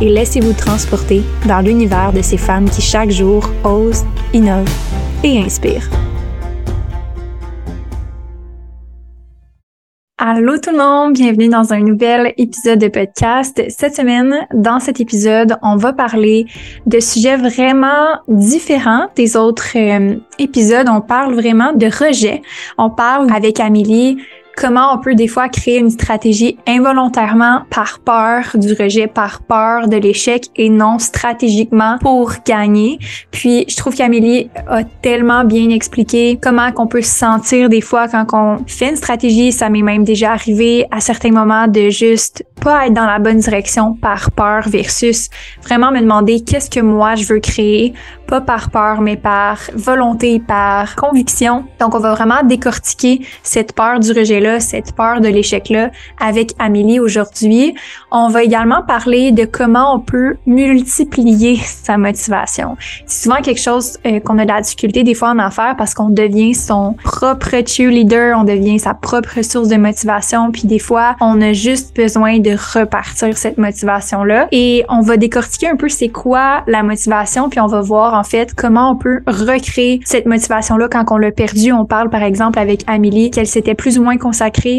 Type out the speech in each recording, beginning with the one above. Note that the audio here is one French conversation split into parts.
et laissez-vous transporter dans l'univers de ces femmes qui chaque jour osent, innovent et inspirent. Allô tout le monde, bienvenue dans un nouvel épisode de podcast. Cette semaine, dans cet épisode, on va parler de sujets vraiment différents des autres euh, épisodes. On parle vraiment de rejet. On parle avec Amélie comment on peut des fois créer une stratégie involontairement par peur du rejet, par peur de l'échec et non stratégiquement pour gagner. Puis je trouve qu'Amélie a tellement bien expliqué comment qu'on peut se sentir des fois quand on fait une stratégie. Ça m'est même déjà arrivé à certains moments de juste pas être dans la bonne direction par peur versus vraiment me demander qu'est-ce que moi je veux créer, pas par peur mais par volonté, par conviction. Donc on va vraiment décortiquer cette peur du rejet cette peur de l'échec-là avec Amélie aujourd'hui. On va également parler de comment on peut multiplier sa motivation. C'est souvent quelque chose euh, qu'on a de la difficulté des fois en affaires parce qu'on devient son propre cheerleader, on devient sa propre source de motivation, puis des fois, on a juste besoin de repartir cette motivation-là. Et on va décortiquer un peu c'est quoi la motivation, puis on va voir en fait comment on peut recréer cette motivation-là quand on l'a perdue. On parle par exemple avec Amélie qu'elle s'était plus ou moins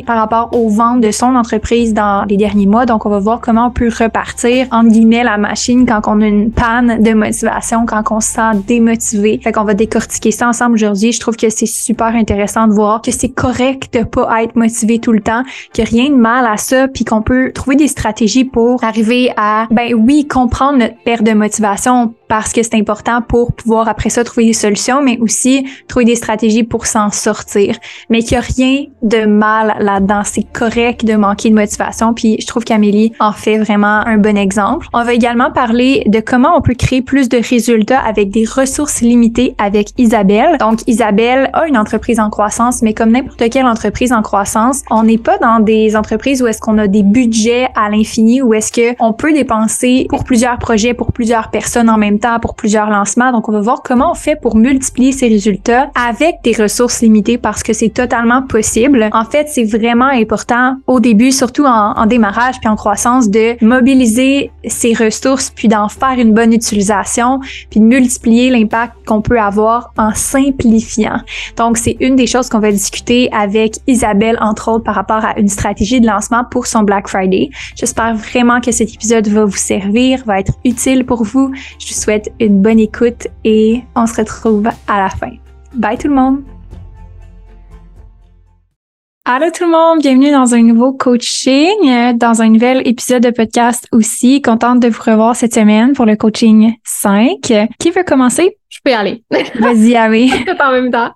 par rapport aux ventes de son entreprise dans les derniers mois. Donc, on va voir comment on peut repartir, entre guillemets, la machine quand on a une panne de motivation, quand on se sent démotivé. Fait qu'on va décortiquer ça ensemble aujourd'hui. Je trouve que c'est super intéressant de voir que c'est correct de pas être motivé tout le temps, qu'il n'y a rien de mal à ça, puis qu'on peut trouver des stratégies pour arriver à, ben oui, comprendre notre perte de motivation parce que c'est important pour pouvoir après ça trouver des solutions, mais aussi trouver des stratégies pour s'en sortir. Mais qu'il n'y a rien de mal là-dedans. C'est correct de manquer de motivation. Puis je trouve qu'Amélie en fait vraiment un bon exemple. On va également parler de comment on peut créer plus de résultats avec des ressources limitées avec Isabelle. Donc Isabelle a une entreprise en croissance, mais comme n'importe quelle entreprise en croissance, on n'est pas dans des entreprises où est-ce qu'on a des budgets à l'infini, où est-ce que on peut dépenser pour plusieurs projets, pour plusieurs personnes en même pour plusieurs lancements. Donc, on va voir comment on fait pour multiplier ces résultats avec des ressources limitées parce que c'est totalement possible. Fait, c'est vraiment important au début, surtout en, en démarrage puis en croissance, de mobiliser ces ressources puis d'en faire une bonne utilisation puis de multiplier l'impact qu'on peut avoir en simplifiant. Donc, c'est une des choses qu'on va discuter avec Isabelle, entre autres, par rapport à une stratégie de lancement pour son Black Friday. J'espère vraiment que cet épisode va vous servir, va être utile pour vous. Je vous souhaite une bonne écoute et on se retrouve à la fin. Bye tout le monde! Allô tout le monde, bienvenue dans un nouveau coaching, dans un nouvel épisode de podcast aussi. Contente de vous revoir cette semaine pour le coaching 5. Qui veut commencer? Je peux y aller. Vas-y. Tout en même temps.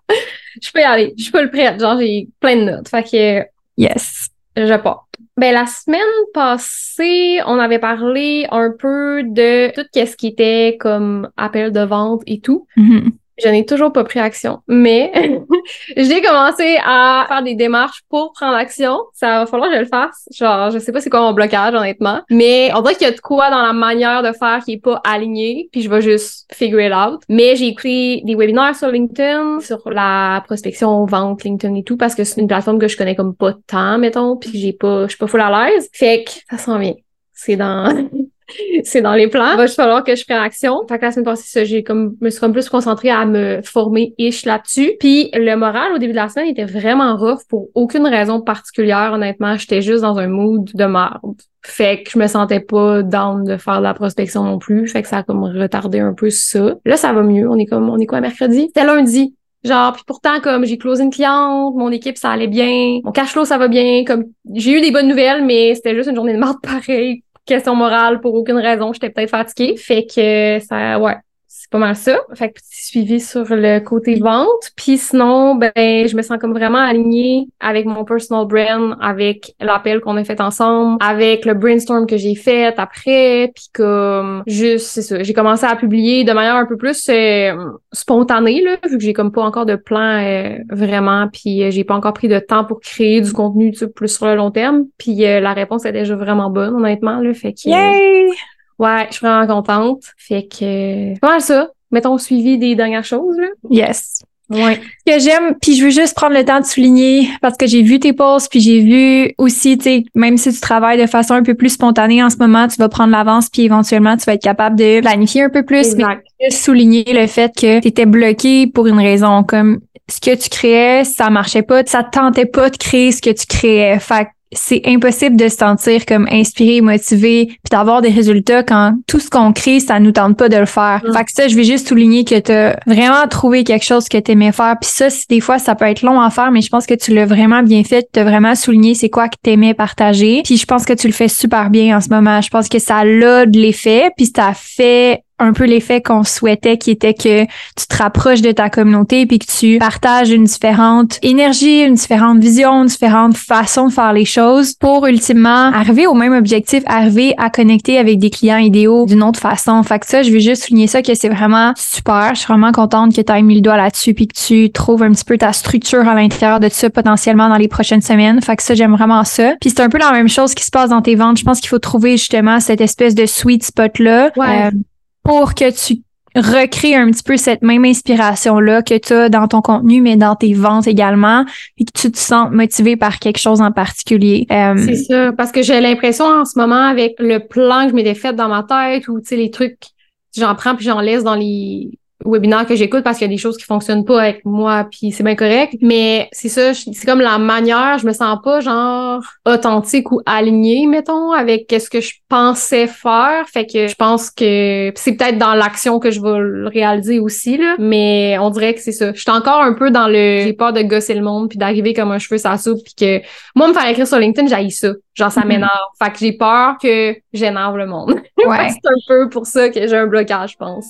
Je peux y aller. Je peux le prêter. Genre, j'ai plein de notes. Fait que. Yes. Je pars. Ben, la semaine passée, on avait parlé un peu de tout ce qui était comme appel de vente et tout. Mm-hmm. Je n'ai toujours pas pris action, mais j'ai commencé à faire des démarches pour prendre action. Ça va falloir que je le fasse. Genre, je sais pas c'est quoi mon blocage, honnêtement. Mais on dirait qu'il y a de quoi dans la manière de faire qui est pas aligné, puis je vais juste figure it out. Mais j'ai écrit des webinaires sur LinkedIn, sur la prospection, vente, LinkedIn et tout, parce que c'est une plateforme que je connais comme pas tant, mettons, puis j'ai pas, je suis pas full à l'aise. Fait que ça s'en vient. C'est dans c'est dans les plans. Il va falloir que je prenne action. Fait que la semaine passée, j'ai comme, me suis comme plus concentrée à me former ish là-dessus. Puis le moral au début de la semaine était vraiment rough pour aucune raison particulière, honnêtement. J'étais juste dans un mood de merde. Fait que je me sentais pas down de faire de la prospection non plus. Fait que ça a comme retardé un peu ça. Là, ça va mieux. On est comme, on est quoi, mercredi? C'était lundi. Genre, puis pourtant, comme j'ai closé une cliente, mon équipe, ça allait bien, mon cash flow, ça va bien, comme j'ai eu des bonnes nouvelles, mais c'était juste une journée de merde pareil. Question morale pour aucune raison, j'étais peut-être fatiguée. Fait que ça, ouais, c'est pas mal ça. Fait que petit suivi sur le côté vente. Puis sinon, ben, je me sens comme vraiment alignée avec mon personal brand, avec l'appel qu'on a fait ensemble, avec le brainstorm que j'ai fait après. Puis comme, juste, c'est ça. J'ai commencé à publier de manière un peu plus euh, spontanée, là, vu que j'ai comme pas encore de plan euh, vraiment. Puis euh, j'ai pas encore pris de temps pour créer du contenu tu sais, plus sur le long terme. Puis la réponse est déjà vraiment bonne, honnêtement. Là, fait que, Yay! Ouais, je suis vraiment contente. Fait que pas ça. Mettons suivi des dernières choses. Là. Yes. Ouais. Ce que j'aime, puis je veux juste prendre le temps de souligner parce que j'ai vu tes posts, puis j'ai vu aussi, tu sais, même si tu travailles de façon un peu plus spontanée en ce moment, tu vas prendre l'avance, puis éventuellement tu vas être capable de planifier un peu plus. Exact. Mais juste souligner le fait que tu étais bloqué pour une raison, comme ce que tu créais, ça marchait pas, ça tentait pas de créer ce que tu créais. Fait que c'est impossible de se sentir comme inspiré, motivé, puis d'avoir des résultats quand tout ce qu'on crée, ça nous tente pas de le faire. Mm. Fait que ça, je vais juste souligner que tu as vraiment trouvé quelque chose que tu aimais faire. Puis ça, des fois, ça peut être long à faire, mais je pense que tu l'as vraiment bien fait. Tu as vraiment souligné c'est quoi que tu aimais partager. Puis je pense que tu le fais super bien en ce moment. Je pense que ça a de l'effet, puis ça fait un peu l'effet qu'on souhaitait qui était que tu te rapproches de ta communauté puis que tu partages une différente énergie, une différente vision, une différente façon de faire les choses pour ultimement arriver au même objectif, arriver à connecter avec des clients idéaux d'une autre façon. Fait que ça, je veux juste souligner ça que c'est vraiment super. Je suis vraiment contente que tu aies mis le doigt là-dessus puis que tu trouves un petit peu ta structure à l'intérieur de ça potentiellement dans les prochaines semaines. Fait que ça, j'aime vraiment ça. Puis c'est un peu la même chose qui se passe dans tes ventes. Je pense qu'il faut trouver justement cette espèce de sweet spot là. Ouais. Euh, pour que tu recrées un petit peu cette même inspiration-là que tu as dans ton contenu, mais dans tes ventes également, et que tu te sens motivé par quelque chose en particulier. Euh, C'est ça. Parce que j'ai l'impression en ce moment, avec le plan que je m'étais fait dans ma tête, ou tu sais, les trucs, j'en prends puis j'en laisse dans les webinaires que j'écoute parce qu'il y a des choses qui fonctionnent pas avec moi puis c'est bien correct. Mais c'est ça c'est comme la manière je me sens pas genre authentique ou alignée mettons avec ce que je pensais faire. Fait que je pense que c'est peut-être dans l'action que je vais le réaliser aussi là. Mais on dirait que c'est ça. Je suis encore un peu dans le j'ai peur de gosser le monde puis d'arriver comme un cheveu sa soupe puis que moi me faire écrire sur LinkedIn j'haïs ça. Genre ça Mhm. m'énerve. Fait que j'ai peur que j'énerve le monde. Ouais. c'est un peu pour ça que j'ai un blocage je pense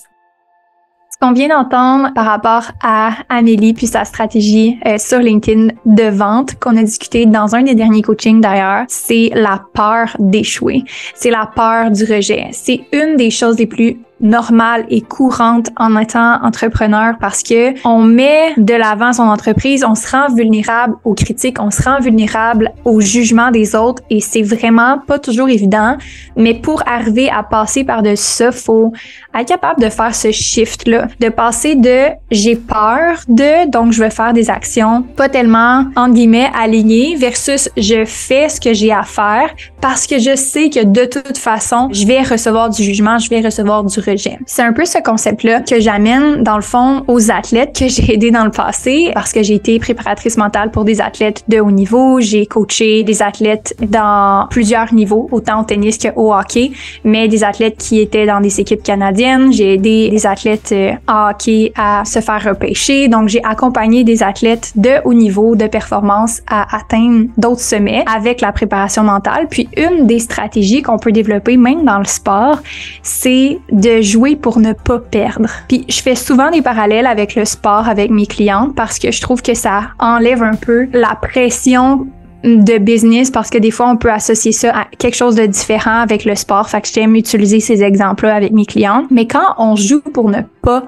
Ce qu'on vient d'entendre par rapport à Amélie puis sa stratégie euh, sur LinkedIn de vente qu'on a discuté dans un des derniers coachings d'ailleurs, c'est la peur d'échouer. C'est la peur du rejet. C'est une des choses les plus normales et courantes en étant entrepreneur parce que on met de l'avant son entreprise, on se rend vulnérable aux critiques, on se rend vulnérable au jugement des autres et c'est vraiment pas toujours évident. Mais pour arriver à passer par-dessus ça, faut être capable de faire ce shift-là, de passer de j'ai peur de, donc je vais faire des actions pas tellement, entre guillemets, alignées versus je fais ce que j'ai à faire parce que je sais que de toute façon, je vais recevoir du jugement, je vais recevoir du rejet. C'est un peu ce concept-là que j'amène dans le fond aux athlètes que j'ai aidés dans le passé parce que j'ai été préparatrice mentale pour des athlètes de haut niveau, j'ai coaché des athlètes dans plusieurs niveaux, autant au tennis qu'au hockey, mais des athlètes qui étaient dans des équipes canadiennes. J'ai aidé des athlètes euh, en hockey à se faire repêcher. Donc, j'ai accompagné des athlètes de haut niveau de performance à atteindre d'autres sommets avec la préparation mentale. Puis, une des stratégies qu'on peut développer même dans le sport, c'est de jouer pour ne pas perdre. Puis, je fais souvent des parallèles avec le sport avec mes clientes parce que je trouve que ça enlève un peu la pression de business parce que des fois on peut associer ça à quelque chose de différent avec le sport. Fait que j'aime utiliser ces exemples-là avec mes clientes. Mais quand on joue pour ne pas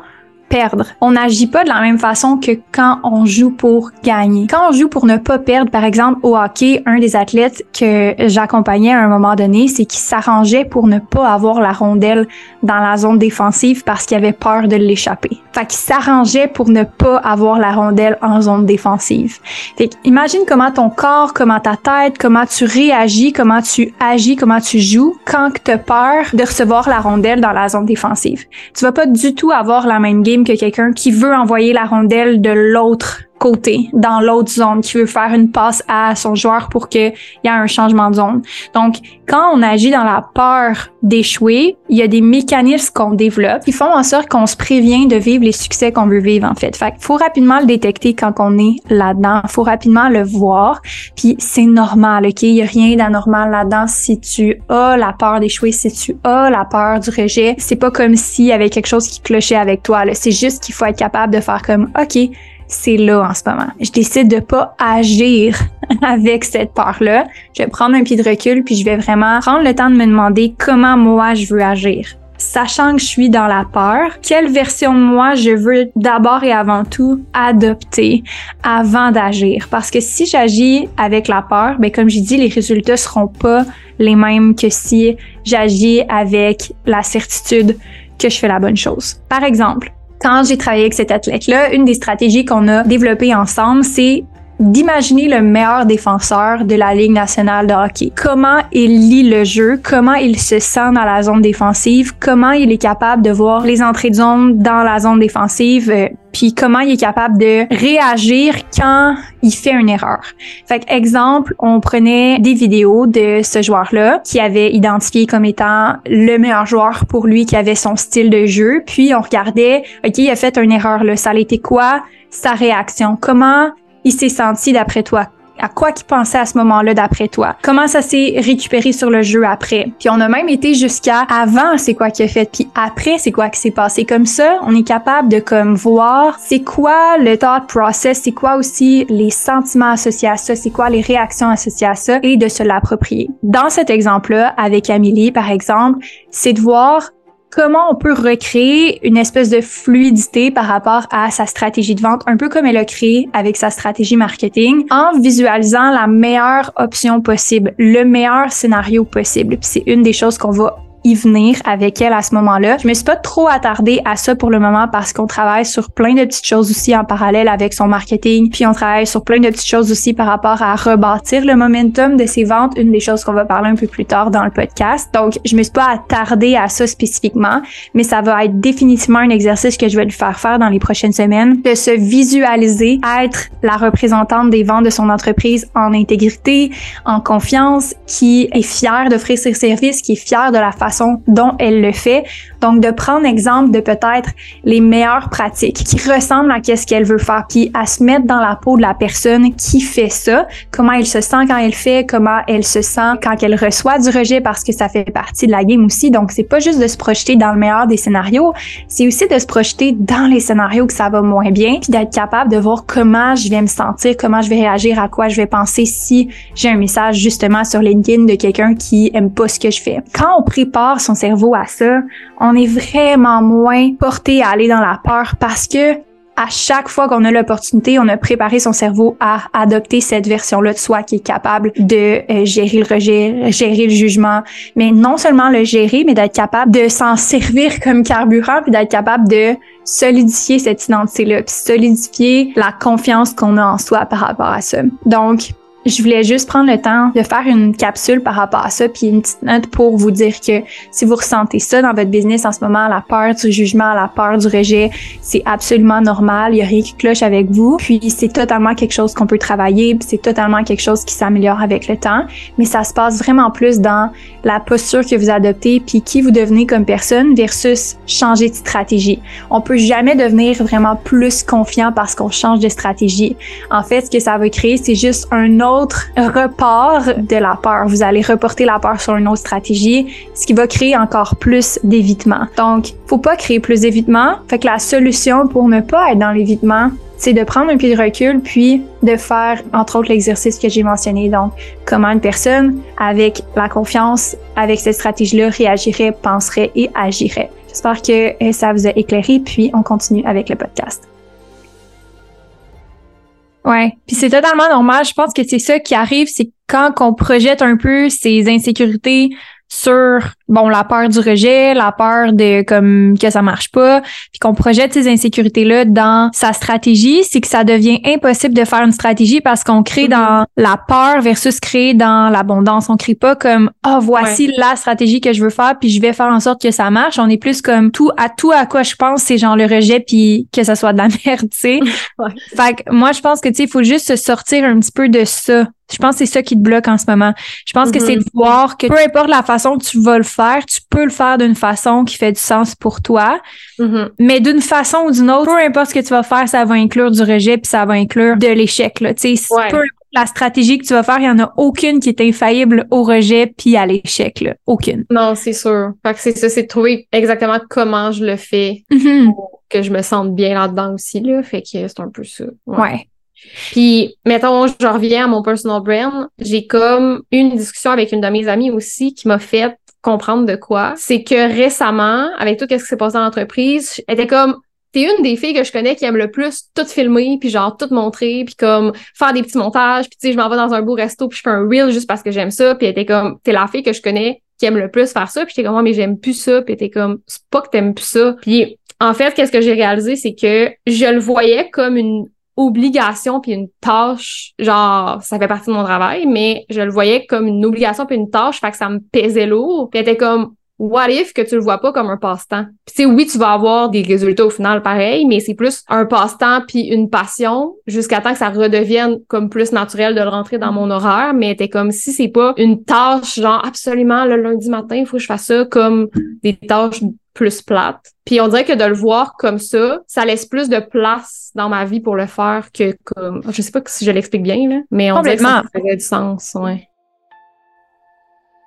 perdre. On n'agit pas de la même façon que quand on joue pour gagner. Quand on joue pour ne pas perdre, par exemple au hockey, un des athlètes que j'accompagnais à un moment donné, c'est qu'il s'arrangeait pour ne pas avoir la rondelle dans la zone défensive parce qu'il avait peur de l'échapper. Fait qu'il s'arrangeait pour ne pas avoir la rondelle en zone défensive. Imagine comment ton corps, comment ta tête, comment tu réagis, comment tu agis, comment tu joues quand tu as peur de recevoir la rondelle dans la zone défensive. Tu vas pas du tout avoir la même game que quelqu'un qui veut envoyer la rondelle de l'autre côté, dans l'autre zone, qui veut faire une passe à son joueur pour qu'il y ait un changement de zone. Donc, quand on agit dans la peur d'échouer, il y a des mécanismes qu'on développe qui font en sorte qu'on se prévient de vivre les succès qu'on veut vivre, en fait. Fait faut rapidement le détecter quand on est là-dedans. faut rapidement le voir. Puis c'est normal, OK? Il y a rien d'anormal là-dedans si tu as la peur d'échouer, si tu as la peur du rejet. C'est pas comme s'il y avait quelque chose qui clochait avec toi, C'est juste qu'il faut être capable de faire comme, OK, c'est là en ce moment. Je décide de pas agir avec cette peur-là. Je vais prendre un pied de recul puis je vais vraiment prendre le temps de me demander comment moi je veux agir. Sachant que je suis dans la peur, quelle version de moi je veux d'abord et avant tout adopter avant d'agir? Parce que si j'agis avec la peur, ben comme j'ai dit, les résultats seront pas les mêmes que si j'agis avec la certitude que je fais la bonne chose. Par exemple, quand j'ai travaillé avec cet athlète-là, une des stratégies qu'on a développées ensemble, c'est d'imaginer le meilleur défenseur de la Ligue nationale de hockey. Comment il lit le jeu, comment il se sent dans la zone défensive, comment il est capable de voir les entrées de zone dans la zone défensive, euh, puis comment il est capable de réagir quand il fait une erreur. Fait exemple, on prenait des vidéos de ce joueur-là qui avait identifié comme étant le meilleur joueur pour lui qui avait son style de jeu, puis on regardait, OK, il a fait une erreur là, ça a été quoi sa réaction? Comment s'est senti d'après toi? À quoi qu'il pensait à ce moment-là d'après toi? Comment ça s'est récupéré sur le jeu après? Puis on a même été jusqu'à avant c'est quoi qu'il a fait, puis après c'est quoi qui s'est passé. Comme ça, on est capable de comme voir c'est quoi le thought process, c'est quoi aussi les sentiments associés à ça, c'est quoi les réactions associées à ça et de se l'approprier. Dans cet exemple-là, avec Amélie par exemple, c'est de voir comment on peut recréer une espèce de fluidité par rapport à sa stratégie de vente, un peu comme elle a créé avec sa stratégie marketing, en visualisant la meilleure option possible, le meilleur scénario possible. c'est une des choses qu'on va y venir avec elle à ce moment-là. Je me suis pas trop attardée à ça pour le moment parce qu'on travaille sur plein de petites choses aussi en parallèle avec son marketing, puis on travaille sur plein de petites choses aussi par rapport à rebâtir le momentum de ses ventes, une des choses qu'on va parler un peu plus tard dans le podcast. Donc, je me suis pas attardée à ça spécifiquement, mais ça va être définitivement un exercice que je vais lui faire faire dans les prochaines semaines, de se visualiser être la représentante des ventes de son entreprise en intégrité, en confiance, qui est fière d'offrir ses services, qui est fière de la façon dont elle le fait. Donc, de prendre exemple de peut-être les meilleures pratiques qui ressemblent à ce qu'elle veut faire, puis à se mettre dans la peau de la personne qui fait ça, comment elle se sent quand elle fait, comment elle se sent quand elle reçoit du rejet parce que ça fait partie de la game aussi. Donc, c'est pas juste de se projeter dans le meilleur des scénarios, c'est aussi de se projeter dans les scénarios que ça va moins bien, puis d'être capable de voir comment je vais me sentir, comment je vais réagir, à quoi je vais penser si j'ai un message justement sur LinkedIn de quelqu'un qui aime pas ce que je fais. Quand on prépare son cerveau à ça, on est vraiment moins porté à aller dans la peur parce que à chaque fois qu'on a l'opportunité, on a préparé son cerveau à adopter cette version-là de soi qui est capable de euh, gérer le rejet, gérer le jugement, mais non seulement le gérer, mais d'être capable de s'en servir comme carburant, puis d'être capable de solidifier cette identité-là, puis solidifier la confiance qu'on a en soi par rapport à ça. Donc, je voulais juste prendre le temps de faire une capsule par rapport à ça, puis une petite note pour vous dire que si vous ressentez ça dans votre business en ce moment, la peur du jugement, la peur du rejet, c'est absolument normal. Il y a rien qui cloche avec vous. Puis c'est totalement quelque chose qu'on peut travailler, c'est totalement quelque chose qui s'améliore avec le temps. Mais ça se passe vraiment plus dans la posture que vous adoptez, puis qui vous devenez comme personne versus changer de stratégie. On peut jamais devenir vraiment plus confiant parce qu'on change de stratégie. En fait, ce que ça va créer, c'est juste un autre autre report de la peur. Vous allez reporter la peur sur une autre stratégie, ce qui va créer encore plus d'évitement. Donc, faut pas créer plus d'évitement. Fait que la solution pour ne pas être dans l'évitement, c'est de prendre un pied de recul puis de faire entre autres l'exercice que j'ai mentionné donc comment une personne avec la confiance avec cette stratégie là réagirait, penserait et agirait. J'espère que euh, ça vous a éclairé, puis on continue avec le podcast. Ouais, puis c'est totalement normal. Je pense que c'est ça qui arrive, c'est quand on projette un peu ses insécurités sur bon la peur du rejet, la peur de comme que ça marche pas, puis qu'on projette ces insécurités là dans sa stratégie, c'est que ça devient impossible de faire une stratégie parce qu'on crée mm-hmm. dans la peur versus créer dans l'abondance. On crée pas comme ah oh, voici la stratégie que je veux faire puis je vais faire en sorte que ça marche. On est plus comme tout à tout à quoi je pense c'est genre le rejet puis que ça soit de la merde, tu sais. Fait que moi je pense que tu sais il faut juste se sortir un petit peu de ça je pense que c'est ça qui te bloque en ce moment. Je pense que c'est de mm-hmm. voir que peu importe la façon que tu vas le faire, tu peux le faire d'une façon qui fait du sens pour toi. Mm-hmm. Mais d'une façon ou d'une autre, peu importe ce que tu vas faire, ça va inclure du rejet puis ça va inclure de l'échec. Là. Peu importe la stratégie que tu vas faire, il n'y en a aucune qui est infaillible au rejet puis à l'échec. Là. Aucune. Non, c'est sûr. Fait que c'est ça, c'est de trouver exactement comment je le fais mm-hmm. pour que je me sente bien là-dedans aussi. Là. Fait que c'est un peu ça. ouais. Puis, mettons, je reviens à mon personal brand, j'ai comme une discussion avec une de mes amies aussi qui m'a fait comprendre de quoi. C'est que récemment, avec tout ce qui s'est passé dans l'entreprise, elle était comme t'es une des filles que je connais qui aime le plus tout filmer puis genre tout montrer puis comme faire des petits montages puis tu sais je m'en vais dans un beau resto puis je fais un reel juste parce que j'aime ça puis elle était comme t'es la fille que je connais qui aime le plus faire ça puis j'étais comme mais j'aime plus ça puis était comme c'est pas que t'aimes plus ça puis en fait qu'est-ce que j'ai réalisé c'est que je le voyais comme une obligation puis une tâche, genre ça fait partie de mon travail, mais je le voyais comme une obligation puis une tâche, fait que ça me pesait lourd. Puis était comme what if que tu le vois pas comme un passe-temps? Puis tu sais oui, tu vas avoir des résultats au final pareil, mais c'est plus un passe-temps puis une passion jusqu'à temps que ça redevienne comme plus naturel de le rentrer dans mon horaire, mais était comme si c'est pas une tâche genre absolument le lundi matin, il faut que je fasse ça comme des tâches plus plate. Puis on dirait que de le voir comme ça, ça laisse plus de place dans ma vie pour le faire que comme je sais pas si je l'explique bien là, mais on dirait que ça ferait du sens, ouais.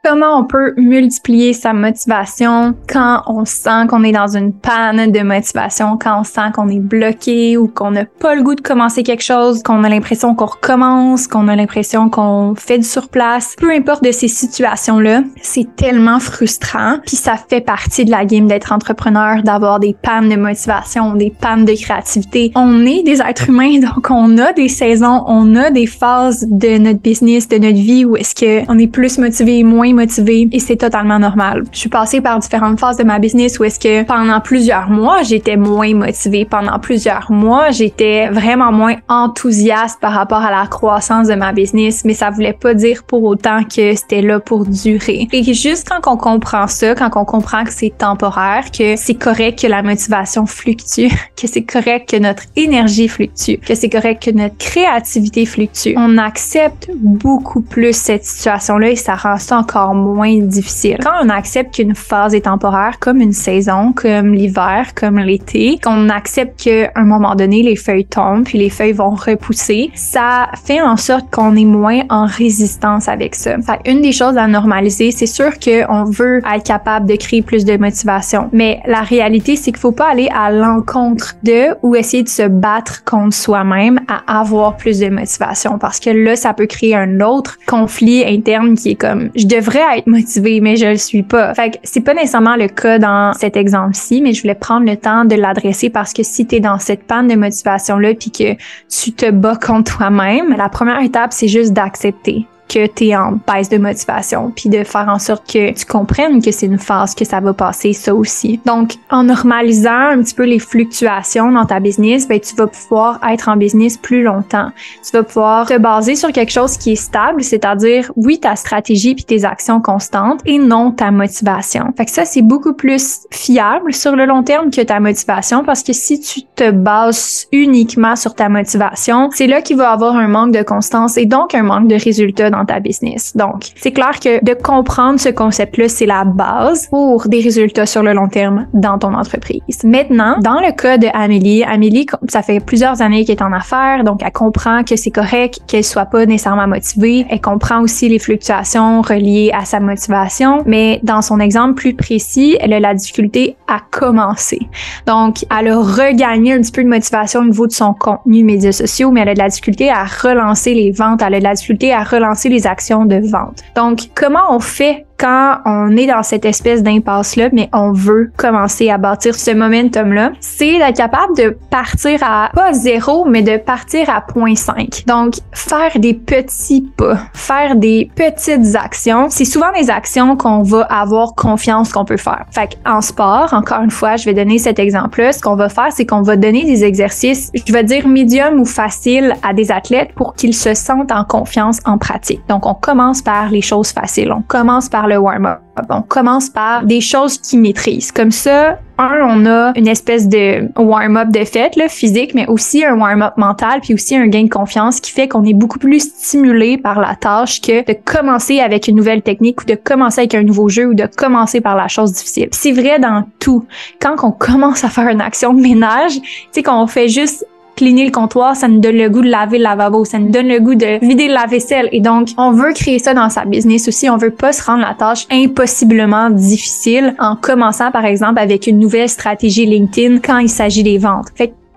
Comment on peut multiplier sa motivation quand on sent qu'on est dans une panne de motivation, quand on sent qu'on est bloqué ou qu'on n'a pas le goût de commencer quelque chose, qu'on a l'impression qu'on recommence, qu'on a l'impression qu'on fait du surplace? Peu importe de ces situations-là, c'est tellement frustrant. Puis ça fait partie de la game d'être entrepreneur, d'avoir des pannes de motivation, des pannes de créativité. On est des êtres humains, donc on a des saisons, on a des phases de notre business, de notre vie où est-ce qu'on est plus motivé, moins motivée et c'est totalement normal. Je suis passée par différentes phases de ma business où est-ce que pendant plusieurs mois, j'étais moins motivée. Pendant plusieurs mois, j'étais vraiment moins enthousiaste par rapport à la croissance de ma business, mais ça voulait pas dire pour autant que c'était là pour durer. Et juste quand on comprend ça, quand on comprend que c'est temporaire, que c'est correct que la motivation fluctue, que c'est correct que notre énergie fluctue, que c'est correct que notre créativité fluctue, on accepte beaucoup plus cette situation-là et ça rend ça encore moins difficile. Quand on accepte qu'une phase est temporaire, comme une saison, comme l'hiver, comme l'été, qu'on accepte qu'à un moment donné, les feuilles tombent, puis les feuilles vont repousser, ça fait en sorte qu'on est moins en résistance avec ça. Fait une des choses à normaliser, c'est sûr qu'on veut être capable de créer plus de motivation, mais la réalité, c'est qu'il faut pas aller à l'encontre de ou essayer de se battre contre soi-même à avoir plus de motivation parce que là, ça peut créer un autre conflit interne qui est comme je devrais être motivée, mais je le suis pas. Fait que c'est pas nécessairement le cas dans cet exemple-ci, mais je voulais prendre le temps de l'adresser parce que si tu dans cette panne de motivation-là puis que tu te bats contre toi-même, la première étape, c'est juste d'accepter que tu es en baisse de motivation, puis de faire en sorte que tu comprennes que c'est une phase, que ça va passer, ça aussi. Donc, en normalisant un petit peu les fluctuations dans ta business, ben, tu vas pouvoir être en business plus longtemps. Tu vas pouvoir te baser sur quelque chose qui est stable, c'est-à-dire, oui, ta stratégie puis tes actions constantes et non ta motivation. Fait que ça, c'est beaucoup plus fiable sur le long terme que ta motivation parce que si tu te bases uniquement sur ta motivation, c'est là qu'il va avoir un manque de constance et donc un manque de résultats dans ta business. Donc, c'est clair que de comprendre ce concept-là, c'est la base pour des résultats sur le long terme dans ton entreprise. Maintenant, dans le cas de Amélie, Amélie, ça fait plusieurs années qu'elle est en affaires, donc elle comprend que c'est correct qu'elle soit pas nécessairement motivée. Elle comprend aussi les fluctuations reliées à sa motivation, mais dans son exemple plus précis, elle a la difficulté à commencer. Donc, elle a regagné un petit peu de motivation au niveau de son contenu médias sociaux, mais elle a de la difficulté à relancer les ventes, elle a de la difficulté à relancer les actions de vente. Donc, comment on fait quand on est dans cette espèce d'impasse-là, mais on veut commencer à bâtir ce momentum-là, c'est d'être capable de partir à pas zéro, mais de partir à 0.5. Donc, faire des petits pas, faire des petites actions. C'est souvent des actions qu'on va avoir confiance qu'on peut faire. Fait en sport, encore une fois, je vais donner cet exemple-là. Ce qu'on va faire, c'est qu'on va donner des exercices, je vais dire médium ou facile à des athlètes pour qu'ils se sentent en confiance en pratique. Donc, on commence par les choses faciles. On commence par warm-up. On commence par des choses qu'ils maîtrisent. Comme ça, un, on a une espèce de warm-up de fait, là, physique, mais aussi un warm-up mental, puis aussi un gain de confiance qui fait qu'on est beaucoup plus stimulé par la tâche que de commencer avec une nouvelle technique ou de commencer avec un nouveau jeu ou de commencer par la chose difficile. C'est vrai dans tout. Quand on commence à faire une action de ménage, tu sais, qu'on fait juste cleaner le comptoir, ça nous donne le goût de laver le lavabo, ça nous donne le goût de vider la vaisselle. Et donc, on veut créer ça dans sa business aussi. On veut pas se rendre la tâche impossiblement difficile en commençant, par exemple, avec une nouvelle stratégie LinkedIn quand il s'agit des ventes.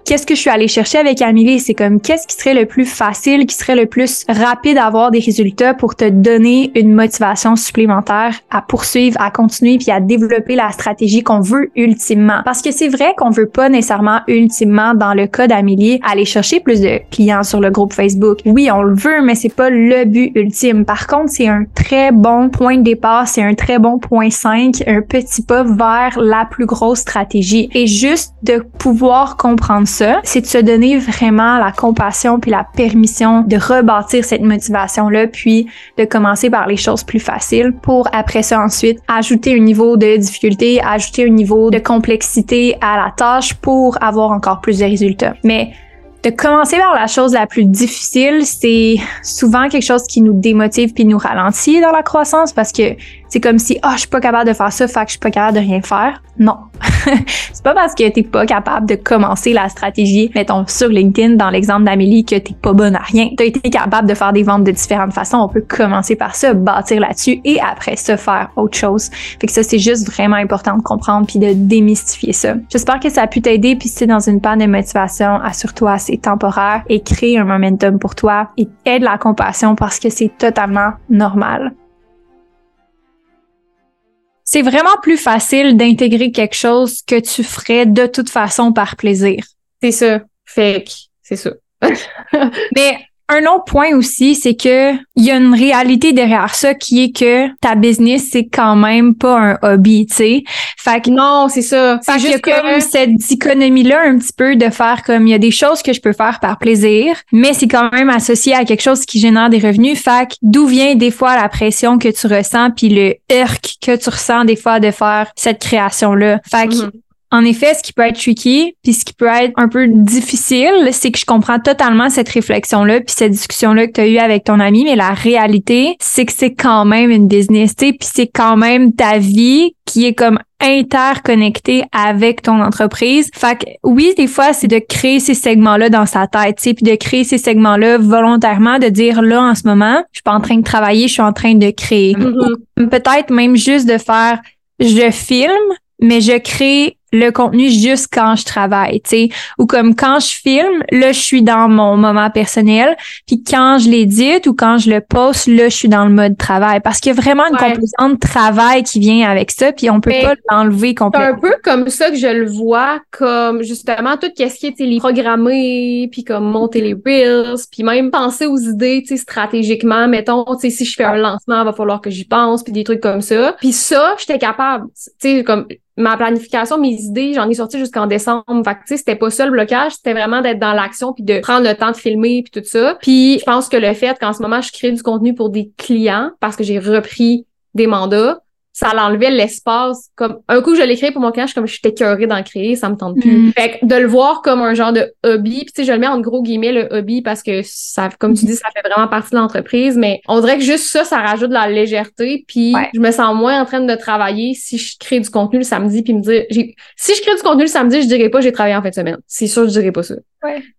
Qu'est-ce que je suis allée chercher avec Amélie? C'est comme qu'est-ce qui serait le plus facile, qui serait le plus rapide à avoir des résultats pour te donner une motivation supplémentaire à poursuivre, à continuer puis à développer la stratégie qu'on veut ultimement? Parce que c'est vrai qu'on veut pas nécessairement ultimement, dans le cas d'Amélie, aller chercher plus de clients sur le groupe Facebook. Oui, on le veut, mais c'est pas le but ultime. Par contre, c'est un très bon point de départ, c'est un très bon point 5, un petit pas vers la plus grosse stratégie. Et juste de pouvoir comprendre c'est de se donner vraiment la compassion puis la permission de rebâtir cette motivation-là, puis de commencer par les choses plus faciles pour après ça ensuite ajouter un niveau de difficulté, ajouter un niveau de complexité à la tâche pour avoir encore plus de résultats. Mais de commencer par la chose la plus difficile, c'est souvent quelque chose qui nous démotive puis nous ralentit dans la croissance parce que c'est comme si ah oh, je suis pas capable de faire ça, fait que je suis pas capable de rien faire. Non. c'est pas parce que t'es pas capable de commencer la stratégie, mettons sur LinkedIn dans l'exemple d'Amélie que t'es pas bonne à rien. T'as été capable de faire des ventes de différentes façons. On peut commencer par ça, bâtir là-dessus et après ça faire autre chose. Fait que ça c'est juste vraiment important de comprendre puis de démystifier ça. J'espère que ça a pu t'aider puis si t'es dans une panne de motivation, assure-toi c'est temporaire et crée un momentum pour toi et aide la compassion parce que c'est totalement normal c'est vraiment plus facile d'intégrer quelque chose que tu ferais de toute façon par plaisir. C'est ça. Fake. C'est ça. Mais un autre point aussi, c'est que il y a une réalité derrière ça qui est que ta business c'est quand même pas un hobby, tu sais. Fait que non, c'est ça. C'est juste comme cette dichotomie là un petit peu de faire comme il y a des choses que je peux faire par plaisir, mais c'est quand même associé à quelque chose qui génère des revenus. Fait que d'où vient des fois la pression que tu ressens puis le irk que tu ressens des fois de faire cette création là. Fait que mm-hmm. En effet, ce qui peut être tricky, puis ce qui peut être un peu difficile, c'est que je comprends totalement cette réflexion-là, puis cette discussion-là que tu as eue avec ton ami, mais la réalité, c'est que c'est quand même une business, puis c'est quand même ta vie qui est comme interconnectée avec ton entreprise. Fait que oui, des fois, c'est de créer ces segments-là dans sa tête, tu sais, puis de créer ces segments-là volontairement, de dire là, en ce moment, je suis pas en train de travailler, je suis en train de créer. Mm-hmm. Peut-être même juste de faire je filme, mais je crée le contenu juste quand je travaille, tu sais, ou comme quand je filme, là je suis dans mon moment personnel, puis quand je l'édite ou quand je le poste, là je suis dans le mode travail. Parce qu'il y a vraiment une composante de travail qui vient avec ça, puis on peut pas l'enlever complètement. C'est un peu comme ça que je le vois, comme justement tout ce qui est les programmer, puis comme monter les reels, puis même penser aux idées, tu sais stratégiquement, mettons, tu sais si je fais un lancement, il va falloir que j'y pense, puis des trucs comme ça. Puis ça, j'étais capable, tu sais comme ma planification, mes idées, j'en ai sorti jusqu'en décembre. Fait que, c'était pas ça le blocage, c'était vraiment d'être dans l'action puis de prendre le temps de filmer puis tout ça. Puis je pense que le fait qu'en ce moment, je crée du contenu pour des clients parce que j'ai repris des mandats, ça l'enlevait l'espace. Comme un coup, je l'ai créé pour mon client, je suis comme je suis écœurée d'en créer, ça me tente plus. Mm. Fait que de le voir comme un genre de hobby, puis tu sais, je le mets en gros guillemets le hobby parce que ça, comme tu dis, ça fait vraiment partie de l'entreprise, mais on dirait que juste ça, ça rajoute de la légèreté, puis je me sens moins en train de travailler si je crée du contenu le samedi, puis me dire, si je crée du contenu le samedi, je dirais pas j'ai travaillé en fin de semaine. C'est sûr, je dirais pas ça.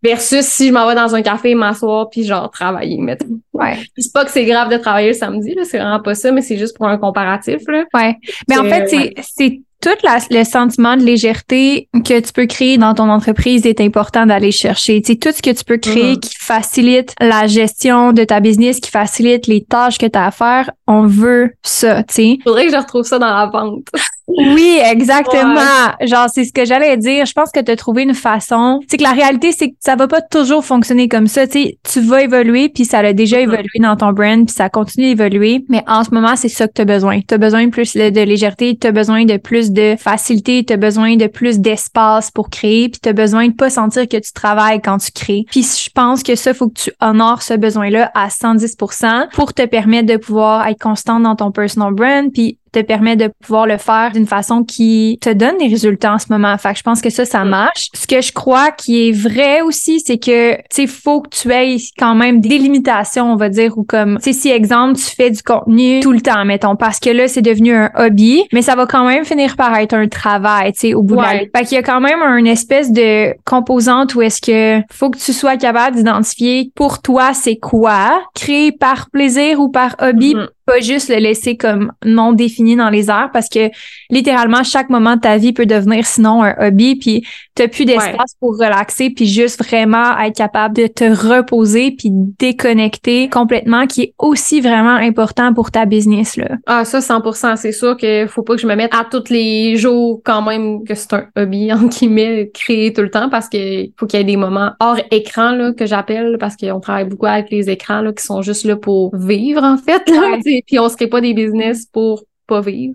Versus si je m'en vais dans un café, m'asseoir, puis genre travailler, mettons. Ouais. C'est pas que c'est grave de travailler le samedi, là, c'est vraiment pas ça, mais c'est juste pour un comparatif. Là. Ouais. Mais en fait, c'est tout le sentiment de légèreté que tu peux créer dans ton entreprise est important d'aller chercher. Tu sais, tout ce que tu peux créer mm-hmm. qui facilite la gestion de ta business, qui facilite les tâches que tu as à faire, on veut ça, tu sais. Faudrait que je retrouve ça dans la vente. Oui, exactement. Genre, c'est ce que j'allais dire. Je pense que tu as trouvé une façon. C'est que la réalité, c'est que ça va pas toujours fonctionner comme ça. Tu sais, tu vas évoluer, puis ça a déjà mm-hmm. évolué dans ton brand, puis ça continue d'évoluer. Mais en ce moment, c'est ça que tu as besoin. Tu as besoin de plus de légèreté, tu as besoin de plus de facilité, tu as besoin de plus d'espace pour créer, puis tu as besoin de pas sentir que tu travailles quand tu crées. Puis je pense que ça, faut que tu honores ce besoin-là à 110% pour te permettre de pouvoir être constant dans ton personal brand, puis te permet de pouvoir le faire d'une façon qui te donne des résultats en ce moment. Fait que je pense que ça, ça mm. marche. Ce que je crois qui est vrai aussi, c'est que, tu sais, faut que tu aies quand même des limitations, on va dire, ou comme, tu sais, si exemple, tu fais du contenu tout le temps, mettons, parce que là, c'est devenu un hobby, mais ça va quand même finir par être un travail, tu sais, au bout de la Fait qu'il y a quand même une espèce de composante où est-ce que faut que tu sois capable d'identifier pour toi, c'est quoi, créer par plaisir ou par hobby, mm-hmm pas juste le laisser comme non défini dans les airs parce que littéralement chaque moment de ta vie peut devenir sinon un hobby puis t'as plus d'espace pour relaxer puis juste vraiment être capable de te reposer puis déconnecter complètement qui est aussi vraiment important pour ta business là. Ah ça 100% c'est sûr que faut pas que je me mette à tous les jours quand même que c'est un hobby en guillemets créer tout le temps parce que faut qu'il y ait des moments hors écran là que j'appelle parce qu'on travaille beaucoup avec les écrans là qui sont juste là pour vivre en fait là, puis on se crée pas des business pour pas vivre.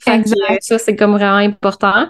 Fait que, ça, c'est comme vraiment important.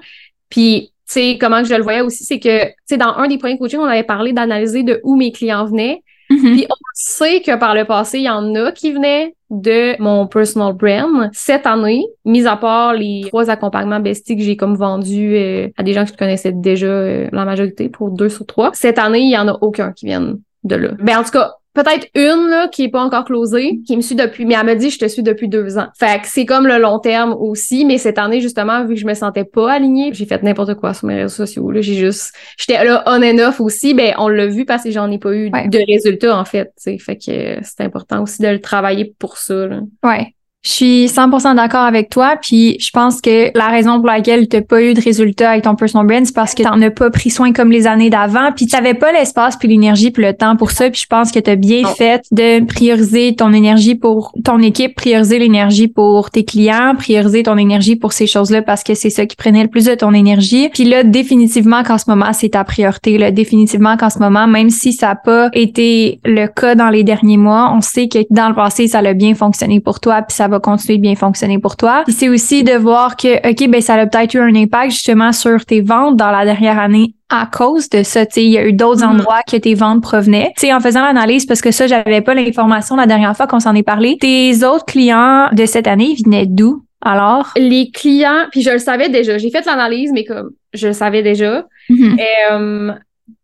Puis, tu sais, comment je le voyais aussi, c'est que, tu sais, dans un des premiers coachings, on avait parlé d'analyser de où mes clients venaient. Mm-hmm. Puis on sait que par le passé, il y en a qui venaient de mon personal brand. Cette année, mis à part les trois accompagnements besties que j'ai comme vendus euh, à des gens que je connaissais déjà euh, la majorité pour deux sur trois, cette année, il y en a aucun qui viennent de là. Ben en tout cas, peut-être une là, qui est pas encore closée, qui me suit depuis, mais elle me dit je te suis depuis deux ans. Fait que c'est comme le long terme aussi, mais cette année justement vu que je me sentais pas alignée, j'ai fait n'importe quoi sur mes réseaux sociaux. Là, j'ai juste, j'étais là on and off aussi, ben on l'a vu parce que j'en ai pas eu de résultats en fait. T'sais. Fait que c'est important aussi de le travailler pour ça. Là. Ouais. Je suis 100% d'accord avec toi, puis je pense que la raison pour laquelle tu n'as pas eu de résultats avec ton personal brand, c'est parce que tu n'en as pas pris soin comme les années d'avant, puis tu n'avais pas l'espace, puis l'énergie, puis le temps pour ça, puis je pense que tu as bien fait de prioriser ton énergie pour ton équipe, prioriser l'énergie pour tes clients, prioriser ton énergie pour ces choses-là parce que c'est ça qui prenait le plus de ton énergie. Puis là, définitivement qu'en ce moment, c'est ta priorité, là, définitivement qu'en ce moment, même si ça n'a pas été le cas dans les derniers mois, on sait que dans le passé, ça a bien fonctionné pour toi, puis ça va continuer de bien fonctionner pour toi. c'est aussi de voir que, OK, ben ça a peut-être eu un impact justement sur tes ventes dans la dernière année à cause de ça. Il y a eu d'autres mm-hmm. endroits que tes ventes provenaient. sais, en faisant l'analyse, parce que ça, j'avais pas l'information la dernière fois qu'on s'en est parlé, tes autres clients de cette année venaient d'où? Alors? Les clients, puis je le savais déjà. J'ai fait l'analyse, mais comme je le savais déjà. Mm-hmm. Euh,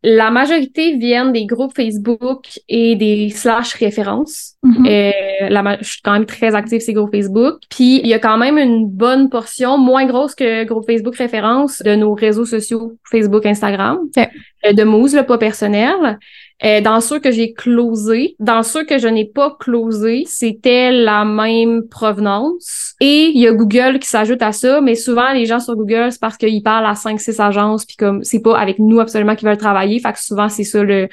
la majorité viennent des groupes Facebook et des slash références. Mm-hmm. Euh, la, je suis quand même très active sur ces groupes Facebook. Puis il y a quand même une bonne portion, moins grosse que groupe Facebook références, de nos réseaux sociaux Facebook, Instagram, euh, de Moose, le pas personnel. Euh, dans ceux que j'ai closés, dans ceux que je n'ai pas closés, c'était la même provenance. Et il y a Google qui s'ajoute à ça, mais souvent les gens sur Google, c'est parce qu'ils parlent à 5-6 agences, puis comme c'est pas avec nous absolument qu'ils veulent travailler, fait que souvent c'est ça le.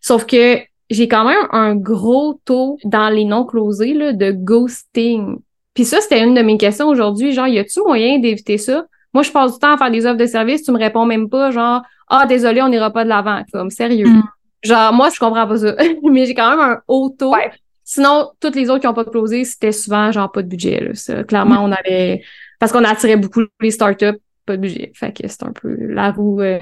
Sauf que j'ai quand même un gros taux dans les non closés là, de ghosting. Puis ça, c'était une de mes questions aujourd'hui, genre, y a-tu moyen d'éviter ça? Moi, je passe du temps à faire des offres de service, tu me réponds même pas, genre, ah, désolé, on n'ira pas de l'avant. Comme, sérieux. Mm. Genre, moi, je comprends pas ça. mais j'ai quand même un haut taux. Sinon, toutes les autres qui ont pas closé, c'était souvent genre pas de budget. Là. Ça, clairement, on avait. Parce qu'on attirait beaucoup les startups, pas de budget. Fait que c'est un peu la roue euh,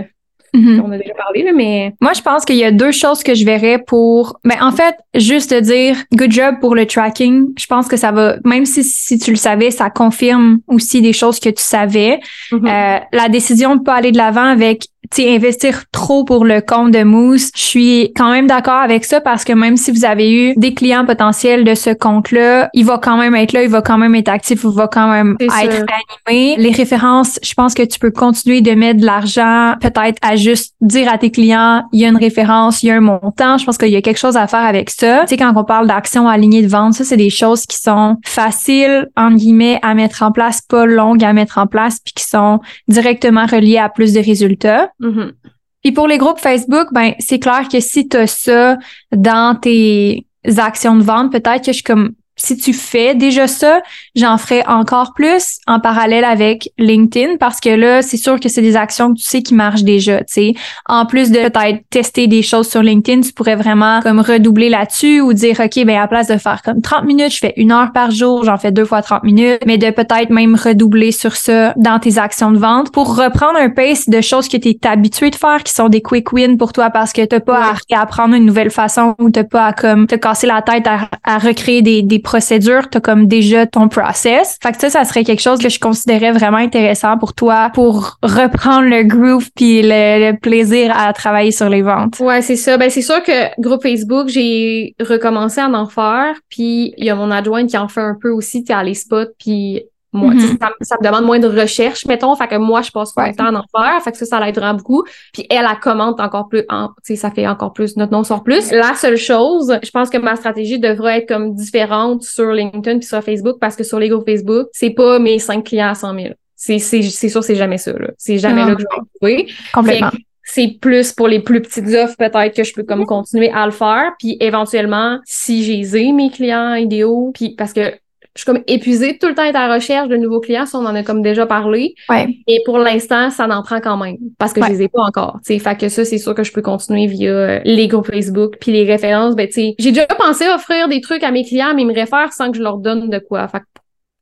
Mm-hmm. On a déjà parlé, mais. Moi, je pense qu'il y a deux choses que je verrais pour. Mais en fait, juste te dire good job pour le tracking. Je pense que ça va, même si, si tu le savais, ça confirme aussi des choses que tu savais. Mm-hmm. Euh, la décision de pas aller de l'avant avec investir trop pour le compte de Mousse, je suis quand même d'accord avec ça parce que même si vous avez eu des clients potentiels de ce compte-là, il va quand même être là, il va quand même être actif, il va quand même être animé. Les références, je pense que tu peux continuer de mettre de l'argent peut-être à juste dire à tes clients, il y a une référence, il y a un montant. Je pense qu'il y a quelque chose à faire avec ça. Tu sais, quand on parle d'action alignée de vente, ça, c'est des choses qui sont faciles, en guillemets, à mettre en place, pas longues à mettre en place, puis qui sont directement reliées à plus de résultats. Mhm. Puis pour les groupes Facebook, ben c'est clair que si tu as ça dans tes actions de vente, peut-être que je suis comme si tu fais déjà ça, j'en ferai encore plus en parallèle avec LinkedIn parce que là, c'est sûr que c'est des actions que tu sais qui marchent déjà, tu sais. En plus de peut-être tester des choses sur LinkedIn, tu pourrais vraiment comme redoubler là-dessus ou dire OK, ben à place de faire comme 30 minutes, je fais une heure par jour, j'en fais deux fois 30 minutes, mais de peut-être même redoubler sur ça dans tes actions de vente pour reprendre un pace de choses que tu es habitué de faire qui sont des quick wins pour toi parce que t'as pas à apprendre une nouvelle façon ou t'as pas à comme te casser la tête à, à recréer des, des procédures, tu comme déjà ton process. Fait que ça, ça serait quelque chose que je considérais vraiment intéressant pour toi pour reprendre le groove puis le, plaisir à travailler sur les ventes. Ouais, c'est ça. Ben, c'est sûr que groupe Facebook, j'ai recommencé à en faire puis il y a mon adjointe qui en fait un peu aussi, tu à les spots puis moi, Mhm. ça, ça me demande moins de recherche, mettons. Fait que moi, je passe pas Ouais. le temps d'en faire. Fait que ça, ça l'aidera beaucoup. Puis elle, elle commente encore plus. En, tu sais, ça fait encore plus. Notre nom sort plus. La seule chose, je pense que ma stratégie devrait être comme différente sur LinkedIn puis sur Facebook parce que sur les groupes Facebook, c'est pas mes cinq clients à 100 000. C'est, c'est, c'est sûr, c'est jamais ça, là. C'est jamais Non. là que je vais trouver. Complètement. C'est plus pour les plus petites offres, peut-être que je peux comme continuer à le faire. Puis éventuellement, si j'ai mes clients idéaux, puis parce que je suis comme épuisée tout le temps être à la recherche de nouveaux clients, ça, on en a comme déjà parlé. Ouais. Et pour l'instant, ça en prend quand même parce que Ouais. je les ai pas encore. Tu sais, fait que ça, c'est sûr que je peux continuer via euh, les groupes Facebook puis les références. Ben, j'ai déjà pensé offrir des trucs à mes clients, mais ils me réfèrent sans que je leur donne de quoi. Fait que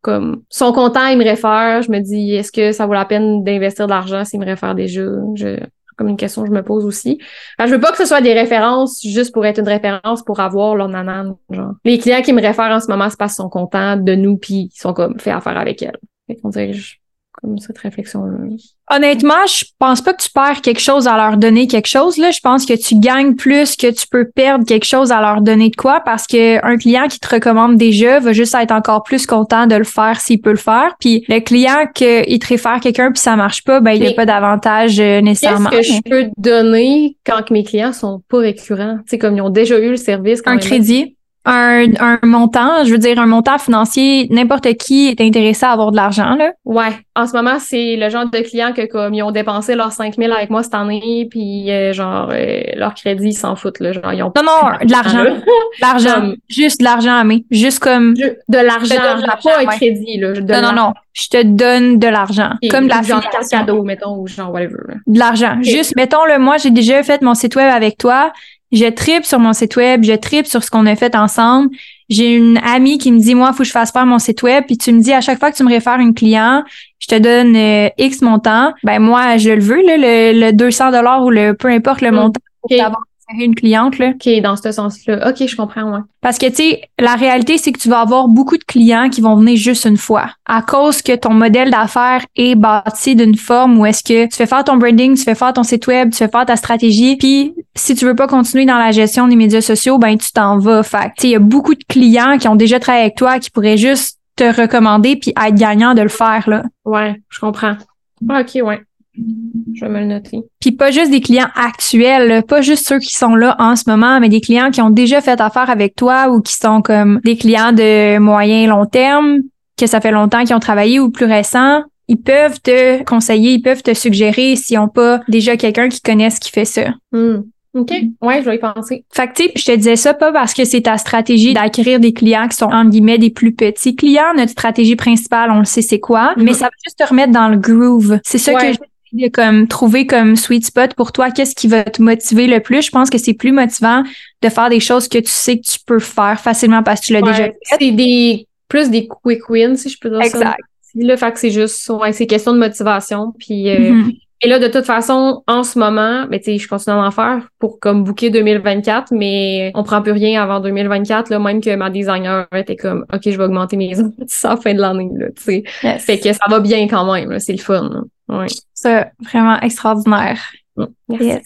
comme sont contents, ils me réfèrent. Je me dis, est-ce que ça vaut la peine d'investir de l'argent s'ils me réfèrent déjà? Je, comme une question que je me pose aussi. Que je veux pas que ce soit des références juste pour être une référence pour avoir leur nanan. Genre. Les clients qui me réfèrent en ce moment, parce qu'ils sont contents de nous puis ils sont comme fait affaire avec elles. Fait qu'on dirait comme cette réflexion-là. Honnêtement, je pense pas que tu perds quelque chose à leur donner quelque chose. Là, je pense que tu gagnes plus que tu peux perdre quelque chose à leur donner de quoi parce que un client qui te recommande déjà va juste être encore plus content de le faire s'il peut le faire. Puis le client qu'il te réfère quelqu'un puis ça marche pas, ben il y a pas d'avantage euh, Qu'est-ce nécessairement. que je peux donner quand mes clients sont pas récurrents? Tu sais, comme ils ont déjà eu le service. quand un même. crédit, un, un montant, je veux dire un montant financier, n'importe qui est intéressé à avoir de l'argent là. Ouais. En ce moment, c'est le genre de clients que comme ils ont dépensé leurs 5000 avec moi cette année, puis euh, genre euh, leur crédit, ils s'en foutent là, genre ils ont Non non, de l'argent, l'argent, juste de l'argent à mais juste comme Je- de l'argent, pas un crédit là, non non non, je te donne de l'argent, comme de la genre cadeau, mettons, ou genre whatever. de l'argent. Juste, mettons, le moi, j'ai déjà fait mon site web avec toi. Je tripe sur mon site web, je tripe sur ce qu'on a fait ensemble. J'ai une amie qui me dit, moi, il faut que je fasse faire mon site web. Puis tu me dis, à chaque fois que tu me réfères une client, je te donne euh, X montant. Ben moi, je le veux, là, le, le 200 dollars ou le peu importe le montant pour référé une cliente. Là. OK, dans ce sens-là. OK, je comprends, ouais. Parce que, tu sais, la réalité, c'est que tu vas avoir beaucoup de clients qui vont venir juste une fois. À cause que ton modèle d'affaires est bâti d'une forme où est-ce que tu fais faire ton branding, tu fais faire ton site web, tu fais faire ta stratégie, puis si tu veux pas continuer dans la gestion des médias sociaux, ben tu t'en vas. Fait que, tu sais, il y a beaucoup de clients qui ont déjà travaillé avec toi qui pourraient juste te recommander puis être gagnant de le faire, là. Ouais, je comprends. Ah, OK, ouais. Je vais me le noter. Puis pas juste des clients actuels, pas juste ceux qui sont là en ce moment, mais des clients qui ont déjà fait affaire avec toi ou qui sont comme des clients de moyen long terme, que ça fait longtemps qu'ils ont travaillé ou plus récents. Ils peuvent te conseiller, ils peuvent te suggérer s'ils n'ont pas déjà quelqu'un qui connaisse qui fait ça. Hmm. OK, ouais, je vais y penser. Fait que, tu sais, je te disais ça pas parce que c'est ta stratégie d'acquérir des clients qui sont, entre guillemets, des plus petits clients. Notre stratégie principale, on le sait c'est quoi, Mhm. mais ça va juste te remettre dans le groove. C'est ça Ouais. que j'ai de comme trouver comme sweet spot pour toi. Qu'est-ce qui va te motiver le plus? Je pense que c'est plus motivant de faire des choses que tu sais que tu peux faire facilement parce que tu l'as déjà fait. c'est des plus des quick wins, si je peux dire ça. Exact. Là, fait que c'est juste, ouais, c'est question de motivation. Puis, euh, Mhm. Et là, de toute façon, en ce moment, ben, tu sais, je continue à en faire pour comme booker 2024, mais on prend plus rien avant 2024, là, même que ma designer était comme, OK, je vais augmenter mes heures à la fin de l'année, là, tu sais. Yes. Fait que ça va bien quand même, là, c'est le fun, là. Ouais. Ça, vraiment extraordinaire. Mm. Yes.